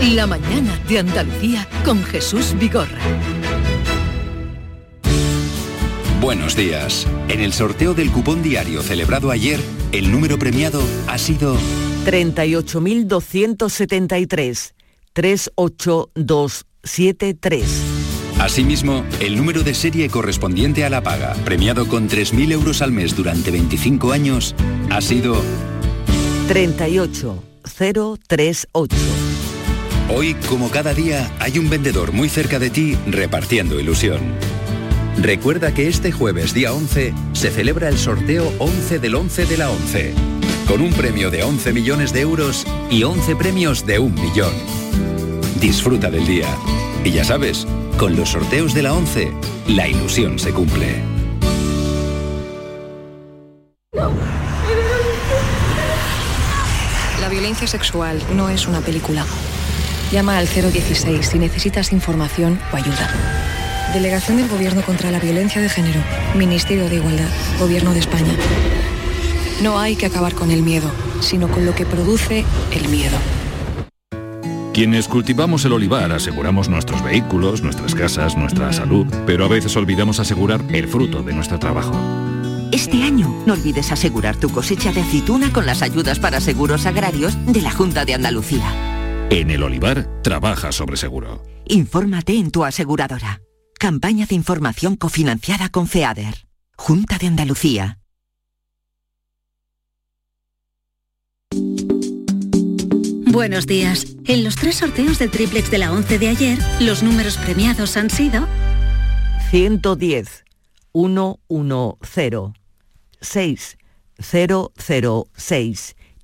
La mañana de Andalucía con Jesús Vigorra. Buenos días. En el sorteo del cupón diario celebrado ayer, el número premiado ha sido 38.273 38273. Asimismo, el número de serie correspondiente a la paga, premiado con 3.000 euros al mes durante 25 años, ha sido 38038. Hoy, como cada día, hay un vendedor muy cerca de ti repartiendo ilusión. Recuerda que este jueves día 11 se celebra el sorteo 11 del 11 de la 11, con un premio de 11 millones de euros y 11 premios de un millón. Disfruta del día. Y ya sabes, con los sorteos de la 11, la ilusión se cumple. La violencia sexual no es una película. Llama al 016 si necesitas información o ayuda. Delegación del Gobierno contra la Violencia de Género. Ministerio de Igualdad. Gobierno de España. No hay que acabar con el miedo, sino con lo que produce el miedo. Quienes cultivamos el olivar aseguramos nuestros vehículos, nuestras casas, nuestra salud, pero a veces olvidamos asegurar el fruto de nuestro trabajo. Este año no olvides asegurar tu cosecha de aceituna con las ayudas para seguros agrarios de la Junta de Andalucía. En el olivar, trabaja sobre seguro. Infórmate en tu aseguradora. Campaña de información cofinanciada con FEADER. Junta de Andalucía. Buenos días. En los tres sorteos del triplex de la 11 de ayer, los números premiados han sido 110 110 6006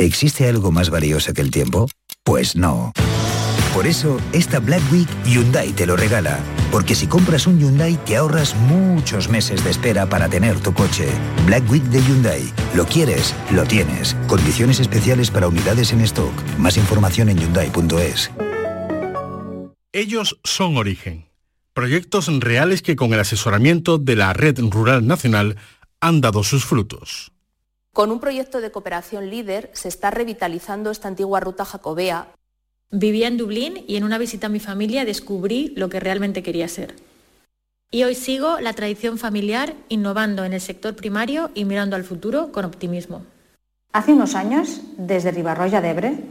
¿Existe algo más valioso que el tiempo? Pues no. Por eso, esta Black Week Hyundai te lo regala. Porque si compras un Hyundai te ahorras muchos meses de espera para tener tu coche. Black Week de Hyundai. Lo quieres, lo tienes. Condiciones especiales para unidades en stock. Más información en hyundai.es. Ellos son Origen. Proyectos reales que con el asesoramiento de la Red Rural Nacional han dado sus frutos. Con un proyecto de cooperación líder se está revitalizando esta antigua ruta jacobea Vivía en Dublín y en una visita a mi familia descubrí lo que realmente quería ser. Y hoy sigo la tradición familiar innovando en el sector primario y mirando al futuro con optimismo. Hace unos años, desde Ribarroya de Ebre,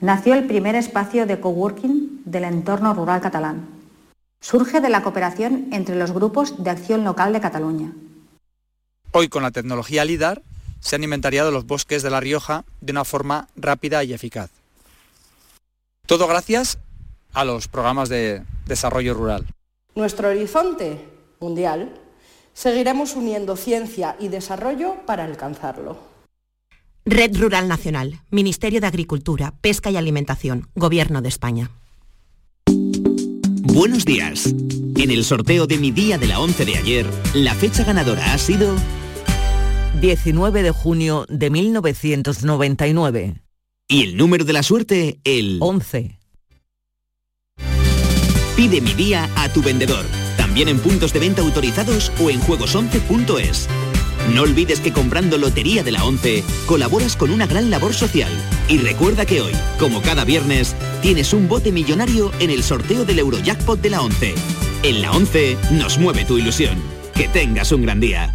nació el primer espacio de coworking del entorno rural catalán. Surge de la cooperación entre los grupos de acción local de Cataluña. Hoy con la tecnología LIDAR se han inventariado los bosques de La Rioja de una forma rápida y eficaz. Todo gracias a los programas de desarrollo rural. Nuestro horizonte mundial, seguiremos uniendo ciencia y desarrollo para alcanzarlo. Red Rural Nacional, Ministerio de Agricultura, Pesca y Alimentación, Gobierno de España. Buenos días. En el sorteo de mi día de la 11 de ayer, la fecha ganadora ha sido 19 de junio de 1999. Y el número de la suerte, el 11. Pide mi día a tu vendedor, también en puntos de venta autorizados o en juegos11.es. No olvides que comprando Lotería de la 11 colaboras con una gran labor social. Y recuerda que hoy, como cada viernes, tienes un bote millonario en el sorteo del Eurojackpot de la 11. En la 11 nos mueve tu ilusión. Que tengas un gran día.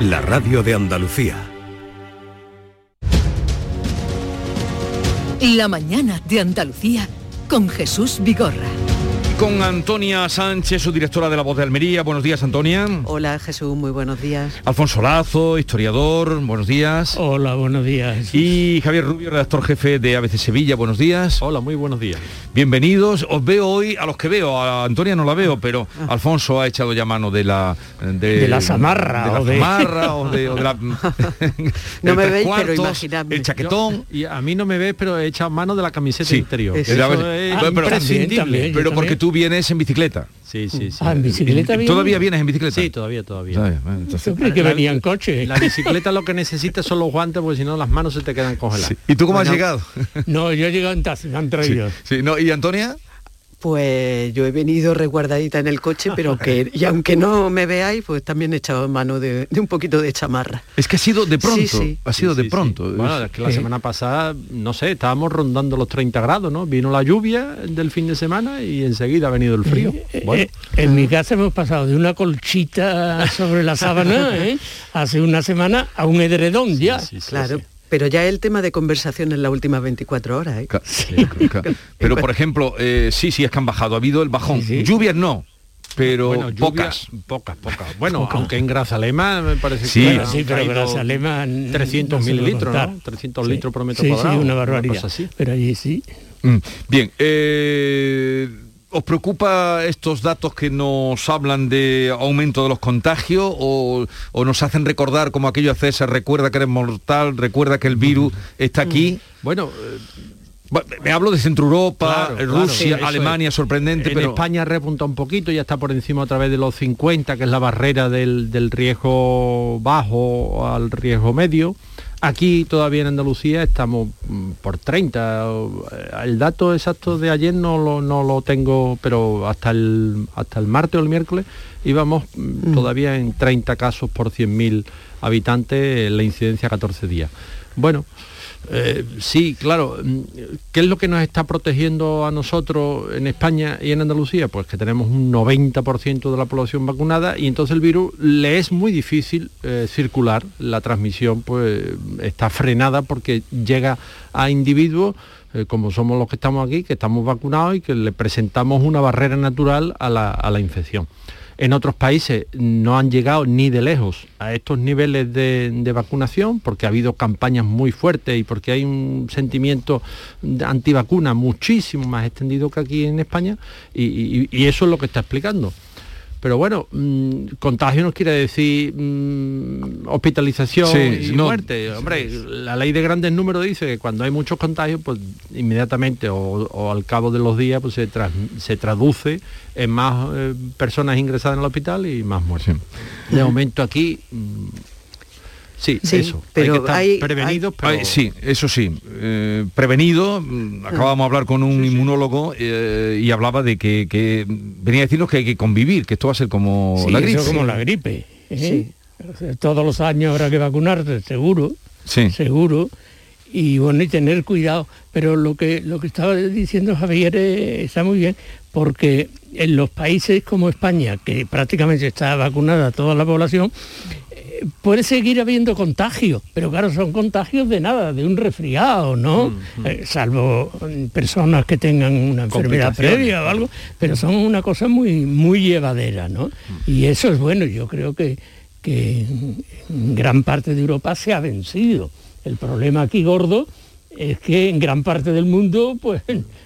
la radio de Andalucía. La mañana de Andalucía con Jesús Vigorra con Antonia Sánchez, su directora de La Voz de Almería. Buenos días, Antonia. Hola, Jesús, muy buenos días. Alfonso Lazo, historiador, buenos días. Hola, buenos días. Y Javier Rubio, redactor jefe de ABC Sevilla, buenos días. Hola, muy buenos días. Bienvenidos. Os veo hoy, a los que veo, a Antonia no la veo, pero ah. Alfonso ha echado ya mano de la... De, la zamarra. De la o zamarra o de, la... no me veis, pero imaginadme. El chaquetón. y a mí no me ves, pero he echado mano de la camiseta interior. Eso, es imprescindible. pero porque tú vienes en bicicleta. Sí, sí, sí. Ah, en bicicleta ¿Todavía vienes en bicicleta? Sí, todavía, todavía. Entonces, que venía en coche. La bicicleta lo que necesitas son los guantes, porque si no las manos se te quedan congeladas. ¿Y tú cómo has llegado? No, yo he llegado en taxi, me han traído. Sí, no, ¿y Antonia? Pues yo he venido resguardadita en el coche, pero que, y aunque no me veáis, pues también he echado mano de, un poquito de chamarra. Es que ha sido de pronto, ha sido de pronto. Bueno, es que la semana pasada, no sé, estábamos rondando los 30 grados, ¿no? Vino la lluvia del fin de semana y enseguida ha venido el frío. Eh, eh, en mi casa hemos pasado de una colchita sobre la sábana, ¿eh? hace una semana, a un edredón ya. claro. Pero ya el tema de conversación en las últimas 24 horas. ¿eh? Pero, por ejemplo, eh, sí, sí, es que han bajado. Ha habido el bajón. Lluvias no, pero pocas. Pocas, pocas. Bueno, aunque en Grazalema me parece sí, que sí, pero Grazalema 300 mil litros, ¿no? 300 litros por metro cuadrado. Sí, una barbaridad. Así. Pero allí sí. Mm, bien, eh ¿Os preocupa estos datos que nos hablan de aumento de los contagios o, nos hacen recordar como aquello hace se recuerda que eres mortal, recuerda que el virus está aquí? Bueno, me hablo de Centro Europa, Rusia, Alemania, sorprendente, en pero... España repunta un poquito, ya está por encima a través de los 50, que es la barrera del, del riesgo bajo al riesgo medio. Aquí todavía en Andalucía estamos mm, por 30. El dato exacto de ayer no lo, no lo tengo, pero hasta el, hasta el martes o el miércoles íbamos mm, mm. todavía en 30 casos por 100.000 habitantes, la incidencia 14 días. Bueno, eh, sí, claro. Mm, ¿Qué es lo que nos está protegiendo a nosotros en España y en Andalucía? Pues que tenemos un 90% de la población vacunada y entonces el virus le es muy difícil eh, circular. La transmisión pues está frenada porque llega a individuos eh, como somos los que estamos aquí, que estamos vacunados y que le presentamos una barrera natural a la infección. En otros países no han llegado ni de lejos a estos niveles de, vacunación porque ha habido campañas muy fuertes y porque hay un sentimiento antivacuna muchísimo más extendido que aquí en España y eso es lo que está explicando. Pero bueno, mm, contagio no quiere decir mm, hospitalización y muerte. Hombre, la ley de grandes números dice que cuando hay muchos contagios, pues inmediatamente o, al cabo de los días pues se, se traduce en más eh, personas ingresadas en el hospital y más muertes. De momento aquí mm, Sí, eso. Pero hay prevenidos. sí, eso sí. Eh, prevenido. Mm, acabamos de hablar con un inmunólogo eh, y hablaba de que, venía a decirnos que hay que convivir, que esto va a ser como la gripe. como la gripe. ¿eh? Todos los años habrá que vacunarse, seguro. Sí. Seguro. Y bueno, y tener cuidado. Pero lo que, lo que estaba diciendo Javier está muy bien, porque en los países como España, que prácticamente está vacunada toda la población, puede seguir habiendo contagios, pero claro, son contagios de nada, de un resfriado, ¿no? Mm, mm. Eh, salvo personas que tengan una enfermedad previa o algo, pero son una cosa muy, muy llevadera, ¿no? Mm. Y eso es bueno, yo creo que, que en gran parte de Europa se ha vencido. El problema aquí gordo es que en gran parte del mundo pues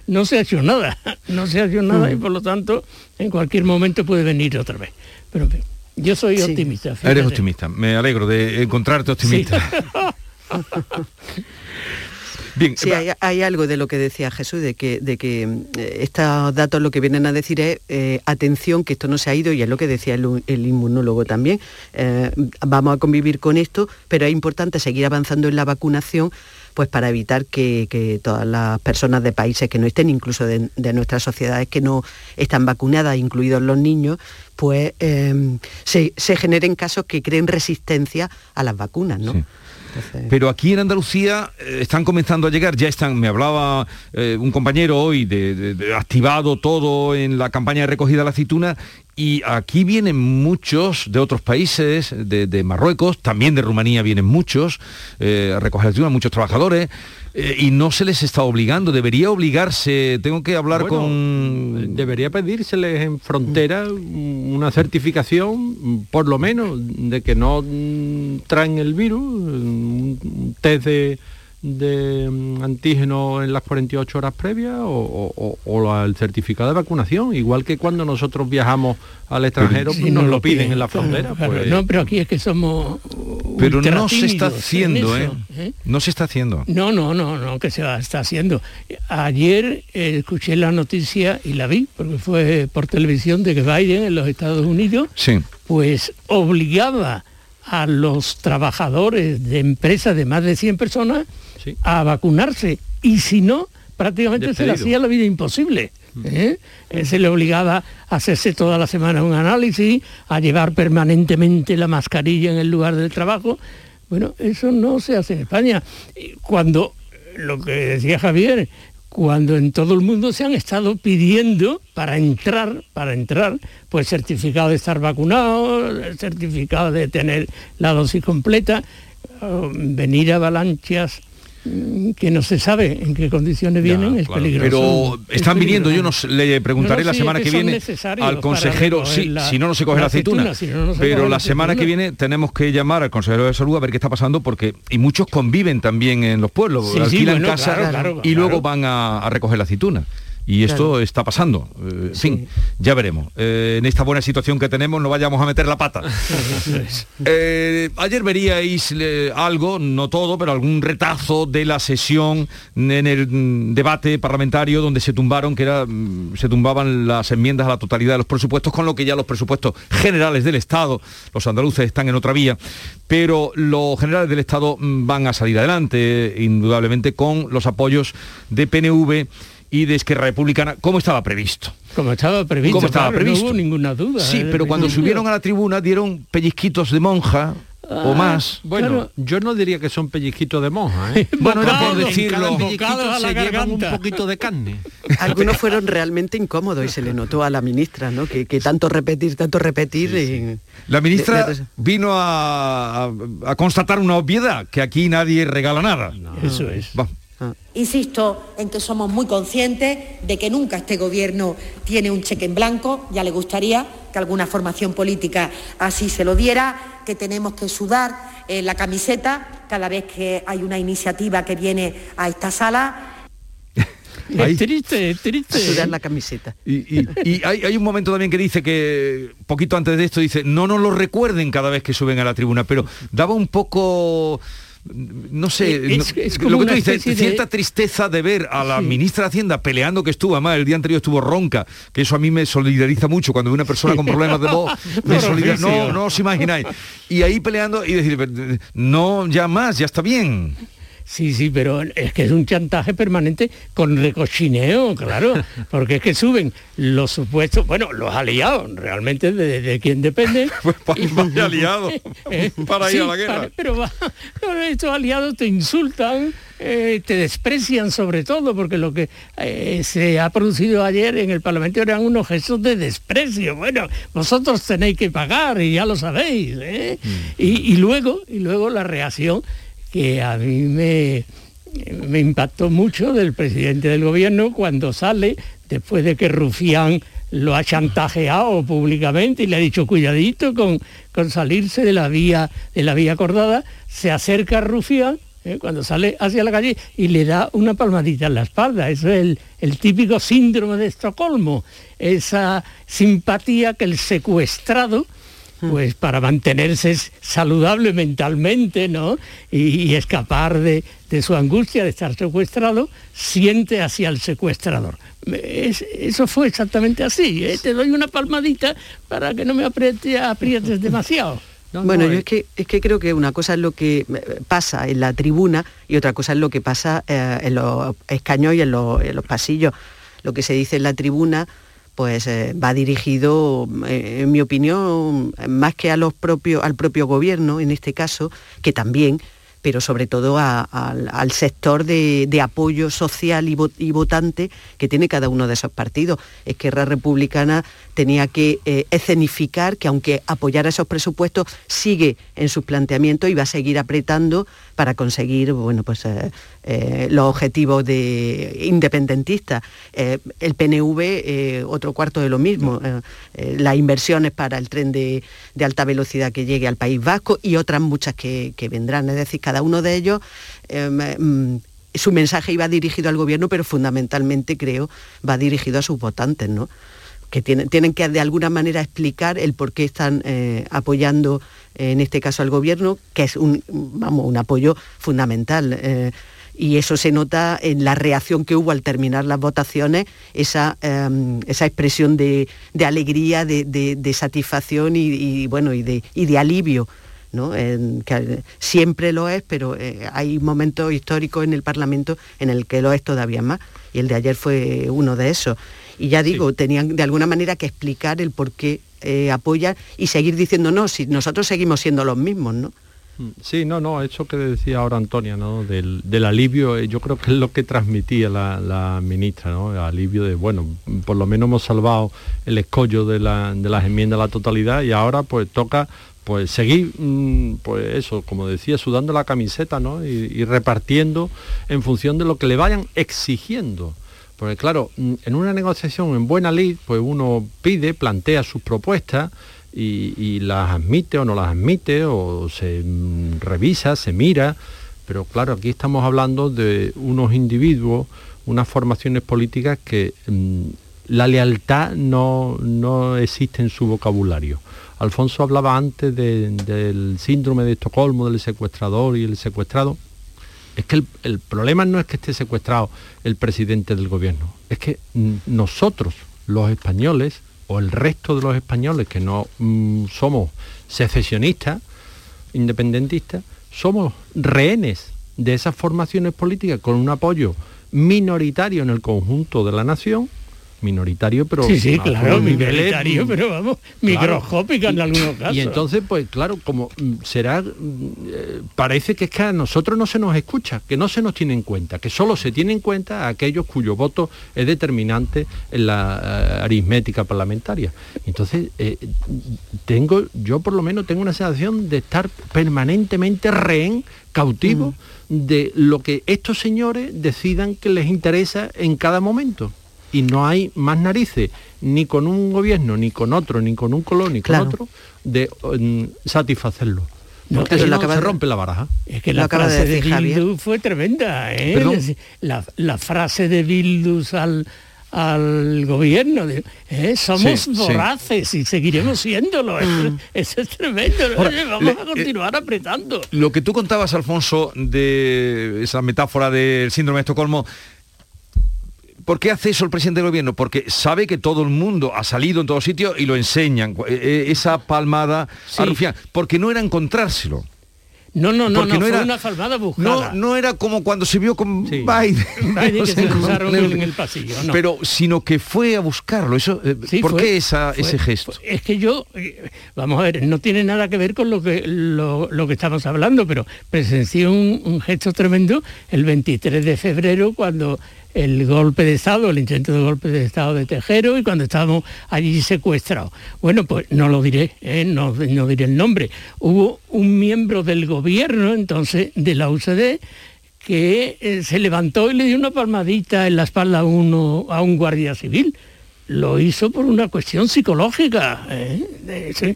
no se ha hecho nada, no se ha hecho nada y por lo tanto en cualquier momento puede venir otra vez. Pero yo soy optimista. Eres optimista, me alegro de encontrarte optimista. Bien, sí, hay, algo de lo que decía Jesús, de que, de que eh, estos datos lo que vienen a decir es, eh, atención, que esto no se ha ido, y es lo que decía el, inmunólogo también, eh, vamos a convivir con esto, pero es importante seguir avanzando en la vacunación pues para evitar que, todas las personas de países que no estén, incluso de, nuestras sociedades que no están vacunadas, incluidos los niños, pues em, se, generen casos que creen resistencia a las vacunas, ¿no? Pero aquí en Andalucía eh, están comenzando a llegar, ya están, me hablaba eh, un compañero hoy de, activado todo en la campaña de recogida de la aceituna y aquí vienen muchos de otros países, de, Marruecos, también de Rumanía vienen muchos eh, a recoger la aceituna, muchos trabajadores. Eh, y no se les está obligando, debería obligarse, tengo que hablar con... Debería pedírseles en frontera una certificación, por lo menos, de que no traen el virus, un test de de mm, antígeno en las 48 horas previas o, el certificado de vacunación, igual que cuando nosotros viajamos al extranjero pues nos lo piden, en la frontera. Pues. No, pero aquí es que somos... Pero no se está haciendo, ¿eh? ¿eh? No se está haciendo. No, no, no, no, que se está haciendo. Ayer eh, escuché la noticia y la vi, porque fue por televisión, de que Biden en los Estados Unidos, pues obligaba a los trabajadores de empresas de más de 100 personas a vacunarse y si no, prácticamente se le hacía la vida imposible. ¿eh? Eh, se le obligaba a hacerse toda la semana un análisis, a llevar permanentemente la mascarilla en el lugar del trabajo. Bueno, eso no se hace en España. Cuando, lo que decía Javier, cuando en todo el mundo se han estado pidiendo para entrar, para entrar, pues certificado de estar vacunado, certificado de tener la dosis completa, venir avalanchas que no se sabe en qué condiciones vienen, es peligroso. Pero están viniendo, yo le preguntaré la semana que, viene al consejero, si no, no se coge la, aceituna, pero la semana que viene tenemos que llamar al consejero de salud a ver qué está pasando, porque y muchos conviven también en los pueblos, alquilan casa y luego van a recoger la aceituna. Y esto está pasando. Eh, fin, ya veremos. Eh, en esta buena situación que tenemos no vayamos a meter la pata. Eh, ayer veríais algo, no todo, pero algún retazo de la sesión en el mm, debate parlamentario donde se tumbaron, que era, mm, se tumbaban las enmiendas a la totalidad de los presupuestos, con lo que ya los presupuestos generales del Estado, los andaluces están en otra vía, pero los generales del Estado mm, van a salir adelante, indudablemente, con los apoyos de PNV y de Esquerra Republicana, como estaba previsto. Como estaba previsto, como estaba previsto. no hubo ninguna duda. Sí, ¿eh? pero cuando subieron a la tribuna dieron pellizquitos de monja, o ah, más. Bueno, yo no diría que son pellizquitos de monja, ¿eh? bueno, era por decirlo. A la se un poquito de carne. Algunos fueron realmente incómodos y se le notó a la ministra, ¿no? Que, tanto repetir, tanto repetir. La ministra vino a, constatar una obviedad, que aquí nadie regala nada. Eso es. Ah. Insisto en que somos muy conscientes de que nunca este Gobierno tiene un cheque en blanco, ya le gustaría que alguna formación política así se lo diera, que tenemos que sudar en la camiseta cada vez que hay una iniciativa que viene a esta sala. Es triste, es triste. Sudar la camiseta. Y, hay, hay, un momento también que dice que, poquito antes de esto, dice, no nos lo recuerden cada vez que suben a la tribuna, pero daba un poco no sé, lo que tú dices, cierta tristeza de ver a la ministra de Hacienda peleando que estuvo, además el día anterior estuvo ronca, que eso a mí me solidariza mucho cuando veo una persona con problemas de voz, me solidariza, no, no os imagináis. Y ahí peleando y decir, no, ya más, ya está bien. Sí, sí, pero es que es un chantaje permanente con recochineo, claro, porque es que suben los supuestos, bueno, los aliados, realmente de, quién depende. pues para, aliados, para ir a la guerra. pero estos aliados te insultan, eh, te desprecian sobre todo, porque lo que eh, se ha producido ayer en el Parlamento eran unos gestos de desprecio. Bueno, vosotros tenéis que pagar y ya lo sabéis. ¿eh? Mm. y, luego, y luego la reacción que a mí me, me impactó mucho del presidente del gobierno cuando sale, después de que Rufián lo ha chantajeado públicamente y le ha dicho cuidadito con, con salirse de la vía de la vía acordada, se acerca a Rufián ¿eh? cuando sale hacia la calle y le da una palmadita en la espalda. Eso es el, el típico síndrome de Estocolmo, esa simpatía que el secuestrado pues para mantenerse saludable mentalmente, ¿no? Y, escapar de, su angustia de estar secuestrado, siente hacia el secuestrador. eso fue exactamente así. ¿eh? Te doy una palmadita para que no me aprietes demasiado. bueno, yo es que, es que creo que una cosa es lo que eh, pasa en la tribuna y otra cosa es lo que pasa eh, en los escaños y en los, en los pasillos. Lo que se dice en la tribuna pues eh, va dirigido, eh, en mi opinión, más que a los al propio gobierno, en este caso, que también, pero sobre todo al sector de, apoyo social y, votante que tiene cada uno de esos partidos. Esquerra Republicana tenía que eh, escenificar que aunque apoyara esos presupuestos, sigue en sus planteamientos y va a seguir apretando para conseguir bueno, pues, eh, los objetivos de independentistas. el PNV, otro cuarto de lo mismo, las inversiones para el tren de, alta velocidad que llegue al País Vasco y otras muchas que, vendrán. Es decir, cada uno de ellos mm, su mensaje iba dirigido al gobierno, pero fundamentalmente creo va dirigido a sus votantes, ¿no? que tienen, tienen que de alguna manera explicar el por qué están eh, apoyando en este caso al gobierno, que es un, vamos, un apoyo fundamental. Eh, y eso se nota en la reacción que hubo al terminar las votaciones, esa, em, esa expresión de, alegría, de, satisfacción y, bueno, y de, y de alivio. ¿no? que siempre lo es, pero eh, hay momentos históricos en el Parlamento en el que lo es todavía más, y el de ayer fue uno de esos. Y ya digo, tenían de alguna manera que explicar el por qué eh, apoyan y seguir diciendo, no, si nosotros seguimos siendo los mismos, ¿no? Mm, sí, no, no, eso que decía ahora Antonia, ¿no? Del, alivio, eh, yo creo que es lo que transmitía la, ministra, ¿no? El alivio de, bueno, por lo menos hemos salvado el escollo de, las enmiendas a la totalidad y ahora pues toca pues seguir, mm, pues eso, como decía, sudando la camiseta, ¿no? y repartiendo en función de lo que le vayan exigiendo. Porque claro, mm, en una negociación en buena ley, pues uno pide, plantea sus propuestas y, las admite o no las admite, o se mm, revisa, se mira, pero claro, aquí estamos hablando de unos individuos, unas formaciones políticas que mm, la lealtad no, no existe en su vocabulario. Alfonso hablaba antes del síndrome de Estocolmo, del secuestrador y el secuestrado. Es que el, problema no es que esté secuestrado el presidente del gobierno, es que nosotros, los españoles, o el resto de los españoles que no mm, somos secesionistas, independentistas, somos rehenes de esas formaciones políticas con un apoyo minoritario en el conjunto de la nación minoritario, pero... Sí, sí, claro, minoritario, pero vamos, microscópico en algunos casos. Y entonces, pues claro, como mm, será, mm, eh, parece que es que a nosotros no se nos escucha, que no se nos tiene en cuenta, que solo se tiene en cuenta a aquellos cuyo voto es determinante en la eh, aritmética parlamentaria. Entonces, eh, tengo, yo por lo menos tengo una sensación de estar permanentemente rehén, cautivo, mm. de lo que estos señores decidan que les interesa en cada momento y no hay más narices ni con un gobierno, ni con otro, ni con un colón, ni con otro, de mm, satisfacerlo. Porque si no, se rompe la baraja. Es que la frase de, Bildu fue tremenda. ¿eh? La, frase de Bildus al, al gobierno. De, ¿eh? Somos voraces y seguiremos siéndolo. Mm. Eso, es tremendo. Vamos a continuar apretando. Lo que tú contabas, Alfonso, de esa metáfora del síndrome de Estocolmo, ¿Por qué hace eso el presidente del gobierno? Porque sabe que todo el mundo ha salido en todos sitios y lo enseñan. Eh, eh, esa palmada a Rufián. Porque no era encontrárselo. No, no, no, no, no era una falmada buscada. No, no era como cuando se vio con Biden. Biden que se cruzaron en el pasillo. No. Pero, sino que fue a buscarlo. Eso, eh, ¿Por qué esa, ese gesto? Es que yo, eh, vamos a ver, no tiene nada que ver con lo que, lo, que estamos hablando, pero presencié un, un gesto tremendo el 23 de febrero cuando el golpe de Estado, el intento de golpe de Estado de Tejero y cuando estábamos allí secuestrados. Bueno, pues no lo diré, ¿eh? no, diré el nombre. Hubo un miembro del gobierno entonces de la UCD que eh, se levantó y le dio una palmadita en la espalda a, uno, a un guardia civil. Lo hizo por una cuestión psicológica. ¿eh?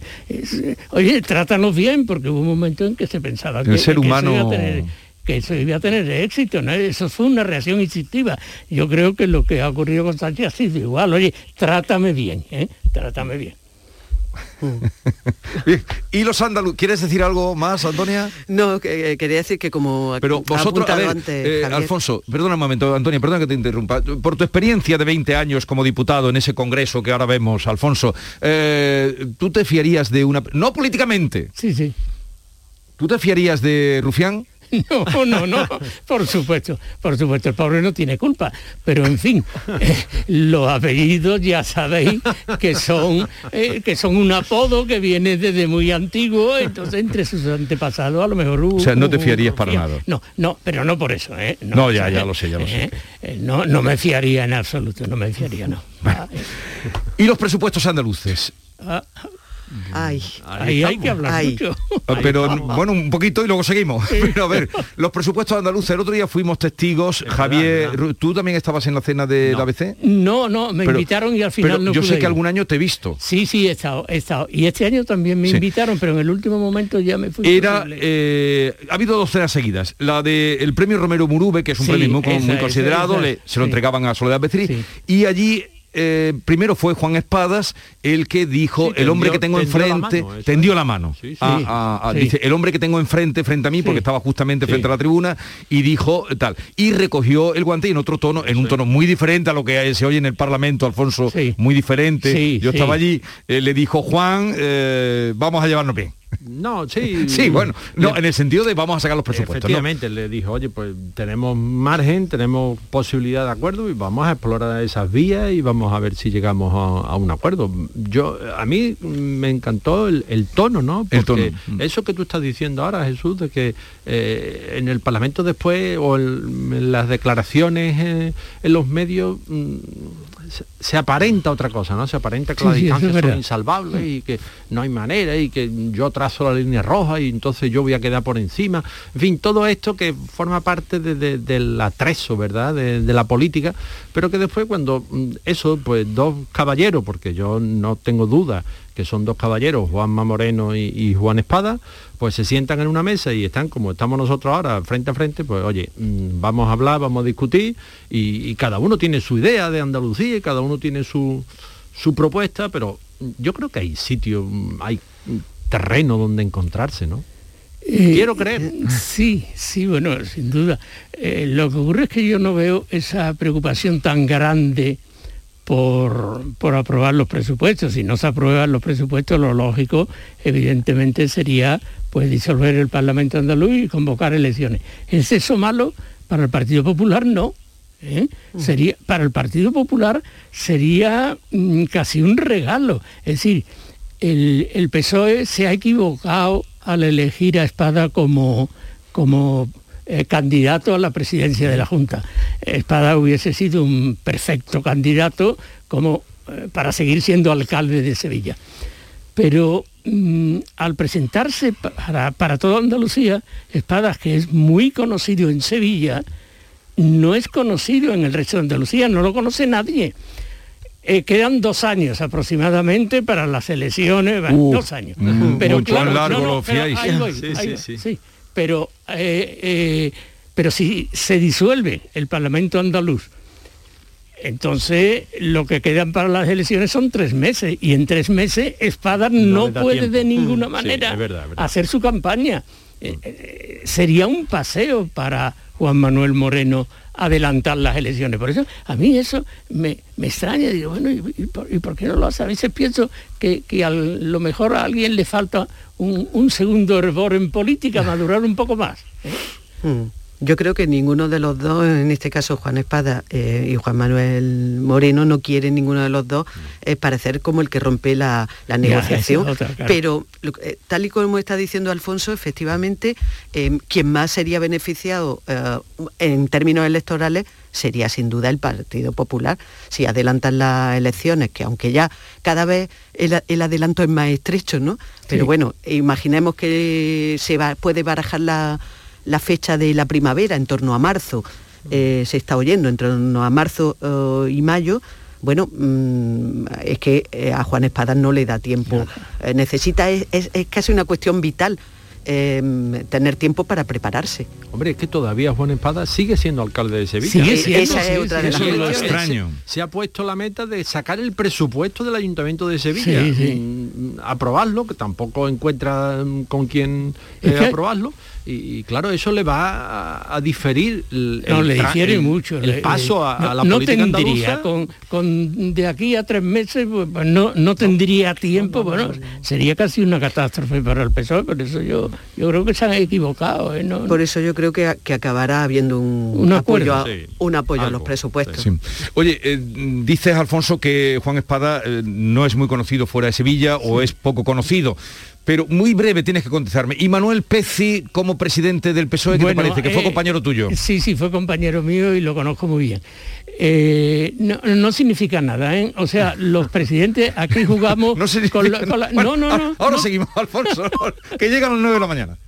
oye, trátanos bien, porque hubo un momento en que se pensaba que el ser humano que eso iba a tener éxito, ¿no? Eso fue una reacción instintiva. Yo creo que lo que ha ocurrido con Sánchez ha sido igual, oye, trátame bien, ¿eh? Trátame bien. ¿Y los andaluces? ¿Quieres decir algo más, Antonia? No, eh, quería decir que como Pero vosotros, a ver, eh, Alfonso, perdona un momento, Antonia, perdona que te interrumpa. Por tu experiencia de 20 años como diputado en ese congreso que ahora vemos, Alfonso, eh, ¿tú te fiarías de una... No políticamente. Sí, sí. ¿Tú te fiarías de Rufián? No, no, no, por supuesto, por supuesto, el pobre no tiene culpa, pero en fin, eh, los apellidos ya sabéis que son, eh, que son un apodo que viene desde muy antiguo, entonces entre sus antepasados a lo mejor O sea, no te fiarías para nada. No, no, pero no por eso, ¿eh? No, ya, ya lo sé, ya lo sé. Eh, no, no me fiaría en absoluto, no me fiaría, no. ¿Y los presupuestos andaluces? Ah, Ay, ahí hay que hablar mucho. Ah, pero bueno, un poquito y luego seguimos. Pero a ver, los presupuestos andaluces, el otro día fuimos testigos, Javier, ¿tú también estabas en la cena de la ABC? No, no, me invitaron y al final no Yo sé que algún año te he visto. Sí, sí, he estado, he estado. Y este año también me invitaron, pero en el último momento ya me fui. Era, eh, ha habido dos cenas seguidas. La del premio Romero Murube, que es un premio muy, considerado, se lo entregaban a Soledad Becerril, y allí eh, primero fue Juan Espadas el que dijo, el hombre que tengo enfrente, tendió la mano. dice, el hombre que tengo enfrente, frente a mí, porque estaba justamente frente a la tribuna, y dijo tal. Y recogió el guante en otro tono, en un tono muy diferente a lo que se oye en el Parlamento, Alfonso, muy diferente. Yo estaba allí, eh, le dijo, Juan, eh, vamos a llevarnos bien. No, sí. sí, bueno, no, en el sentido de vamos a sacar los presupuestos. Efectivamente, le dijo, oye, pues tenemos margen, tenemos posibilidad de acuerdo y vamos a explorar esas vías y vamos a ver si llegamos a, un acuerdo. Yo, a mí me encantó el, tono, ¿no? Porque mm. eso que tú estás diciendo ahora, Jesús, de que eh, en el Parlamento después o en las declaraciones eh, en los medios se aparenta otra cosa, ¿no? Se aparenta que las distancias son insalvables y que no hay manera y que yo trazo la línea roja y entonces yo voy a quedar por encima. En fin, todo esto que forma parte del atrezo, ¿verdad? De, la política, pero que después cuando mm, eso, pues dos caballeros, porque yo no tengo duda que son dos caballeros, Juanma Moreno y Juan Espada, pues se sientan en una mesa y están como estamos nosotros ahora, frente a frente, pues oye, mm, vamos a hablar, vamos a discutir y, cada uno tiene su idea de Andalucía y cada uno tiene su, su propuesta, pero yo creo que hay sitio, mm, hay terreno donde encontrarse, ¿no? Eh, Quiero creer. Eh, sí, sí, bueno, sin duda. Eh, lo que ocurre es que yo no veo esa preocupación tan grande por, por, aprobar los presupuestos. Si no se aprueban los presupuestos, lo lógico, evidentemente, sería pues disolver el Parlamento andaluz y convocar elecciones. ¿Es eso malo? Para el Partido Popular no. ¿eh? Sería, para el Partido Popular sería mm, casi un regalo. Es decir, el, PSOE se ha equivocado al elegir a Espada como, como eh, candidato a la presidencia de la Junta. Espada hubiese sido un perfecto candidato como, eh, para seguir siendo alcalde de Sevilla. Pero Mm, al presentarse para, toda Andalucía, Espadas, que es muy conocido en Sevilla, no es conocido en el resto de Andalucía, no lo conoce nadie. Eh, quedan dos años aproximadamente para las elecciones, uh, dos años. pero claro, pero, pero si se disuelve el Parlamento andaluz entonces, lo que quedan para las elecciones son tres meses y en tres meses Espada no, puede de ninguna manera hacer su campaña. sería un paseo para Juan Manuel Moreno adelantar las elecciones. Por eso a mí eso me, extraña. Digo, bueno, ¿y, por, qué no lo hace? A veces pienso que, a lo mejor a alguien le falta un, segundo hervor en política, madurar un poco más. ¿eh? Mm. Yo creo que ninguno de los dos, en este caso Juan Espada eh, y Juan Manuel Moreno, no quieren ninguno de los dos eh, parecer como el que rompe la, negociación. Pero eh, tal y como está diciendo Alfonso, efectivamente, quien más sería beneficiado en términos electorales sería sin duda el Partido Popular. Si adelantan las elecciones, que aunque ya cada vez el, adelanto es más estrecho, ¿no? Pero bueno, imaginemos que se va, puede barajar la la fecha de la primavera, en torno a marzo, eh, se está oyendo, en torno a marzo eh, y mayo, bueno, mm, es que eh, a Juan Espada no le da tiempo. necesita, es, casi una cuestión vital. Em, tener tiempo para prepararse. Hombre, es que todavía Juan Espada sigue siendo alcalde de Sevilla. Sigue Esa es otra de lo extraño. Se, ha puesto la meta de sacar el presupuesto del Ayuntamiento de Sevilla, mm, aprobarlo, que tampoco encuentra mm, con quién aprobarlo y, claro, eso le va a, diferir el, no, le difiere mucho el paso a, la no política tendría, con, de aquí a tres meses pues, pues no, no tendría tiempo, bueno, sería casi una catástrofe para el PSOE, por eso yo, yo creo que se han equivocado. ¿eh? Por eso yo creo que, que acabará habiendo un, apoyo, a, un apoyo a los presupuestos. Oye, eh, dices, Alfonso, que Juan Espada eh, no es muy conocido fuera de Sevilla o es poco conocido pero muy breve tienes que contestarme. ¿Y Manuel Pezzi como presidente del PSOE, qué te parece? Que fue eh, compañero tuyo. Sí, sí, fue compañero mío y lo conozco muy bien. Eh, no, significa nada, ¿eh? O sea, los presidentes aquí jugamos no con, no, no, no, Ahora seguimos, Alfonso, que llegan a las 9 de la mañana.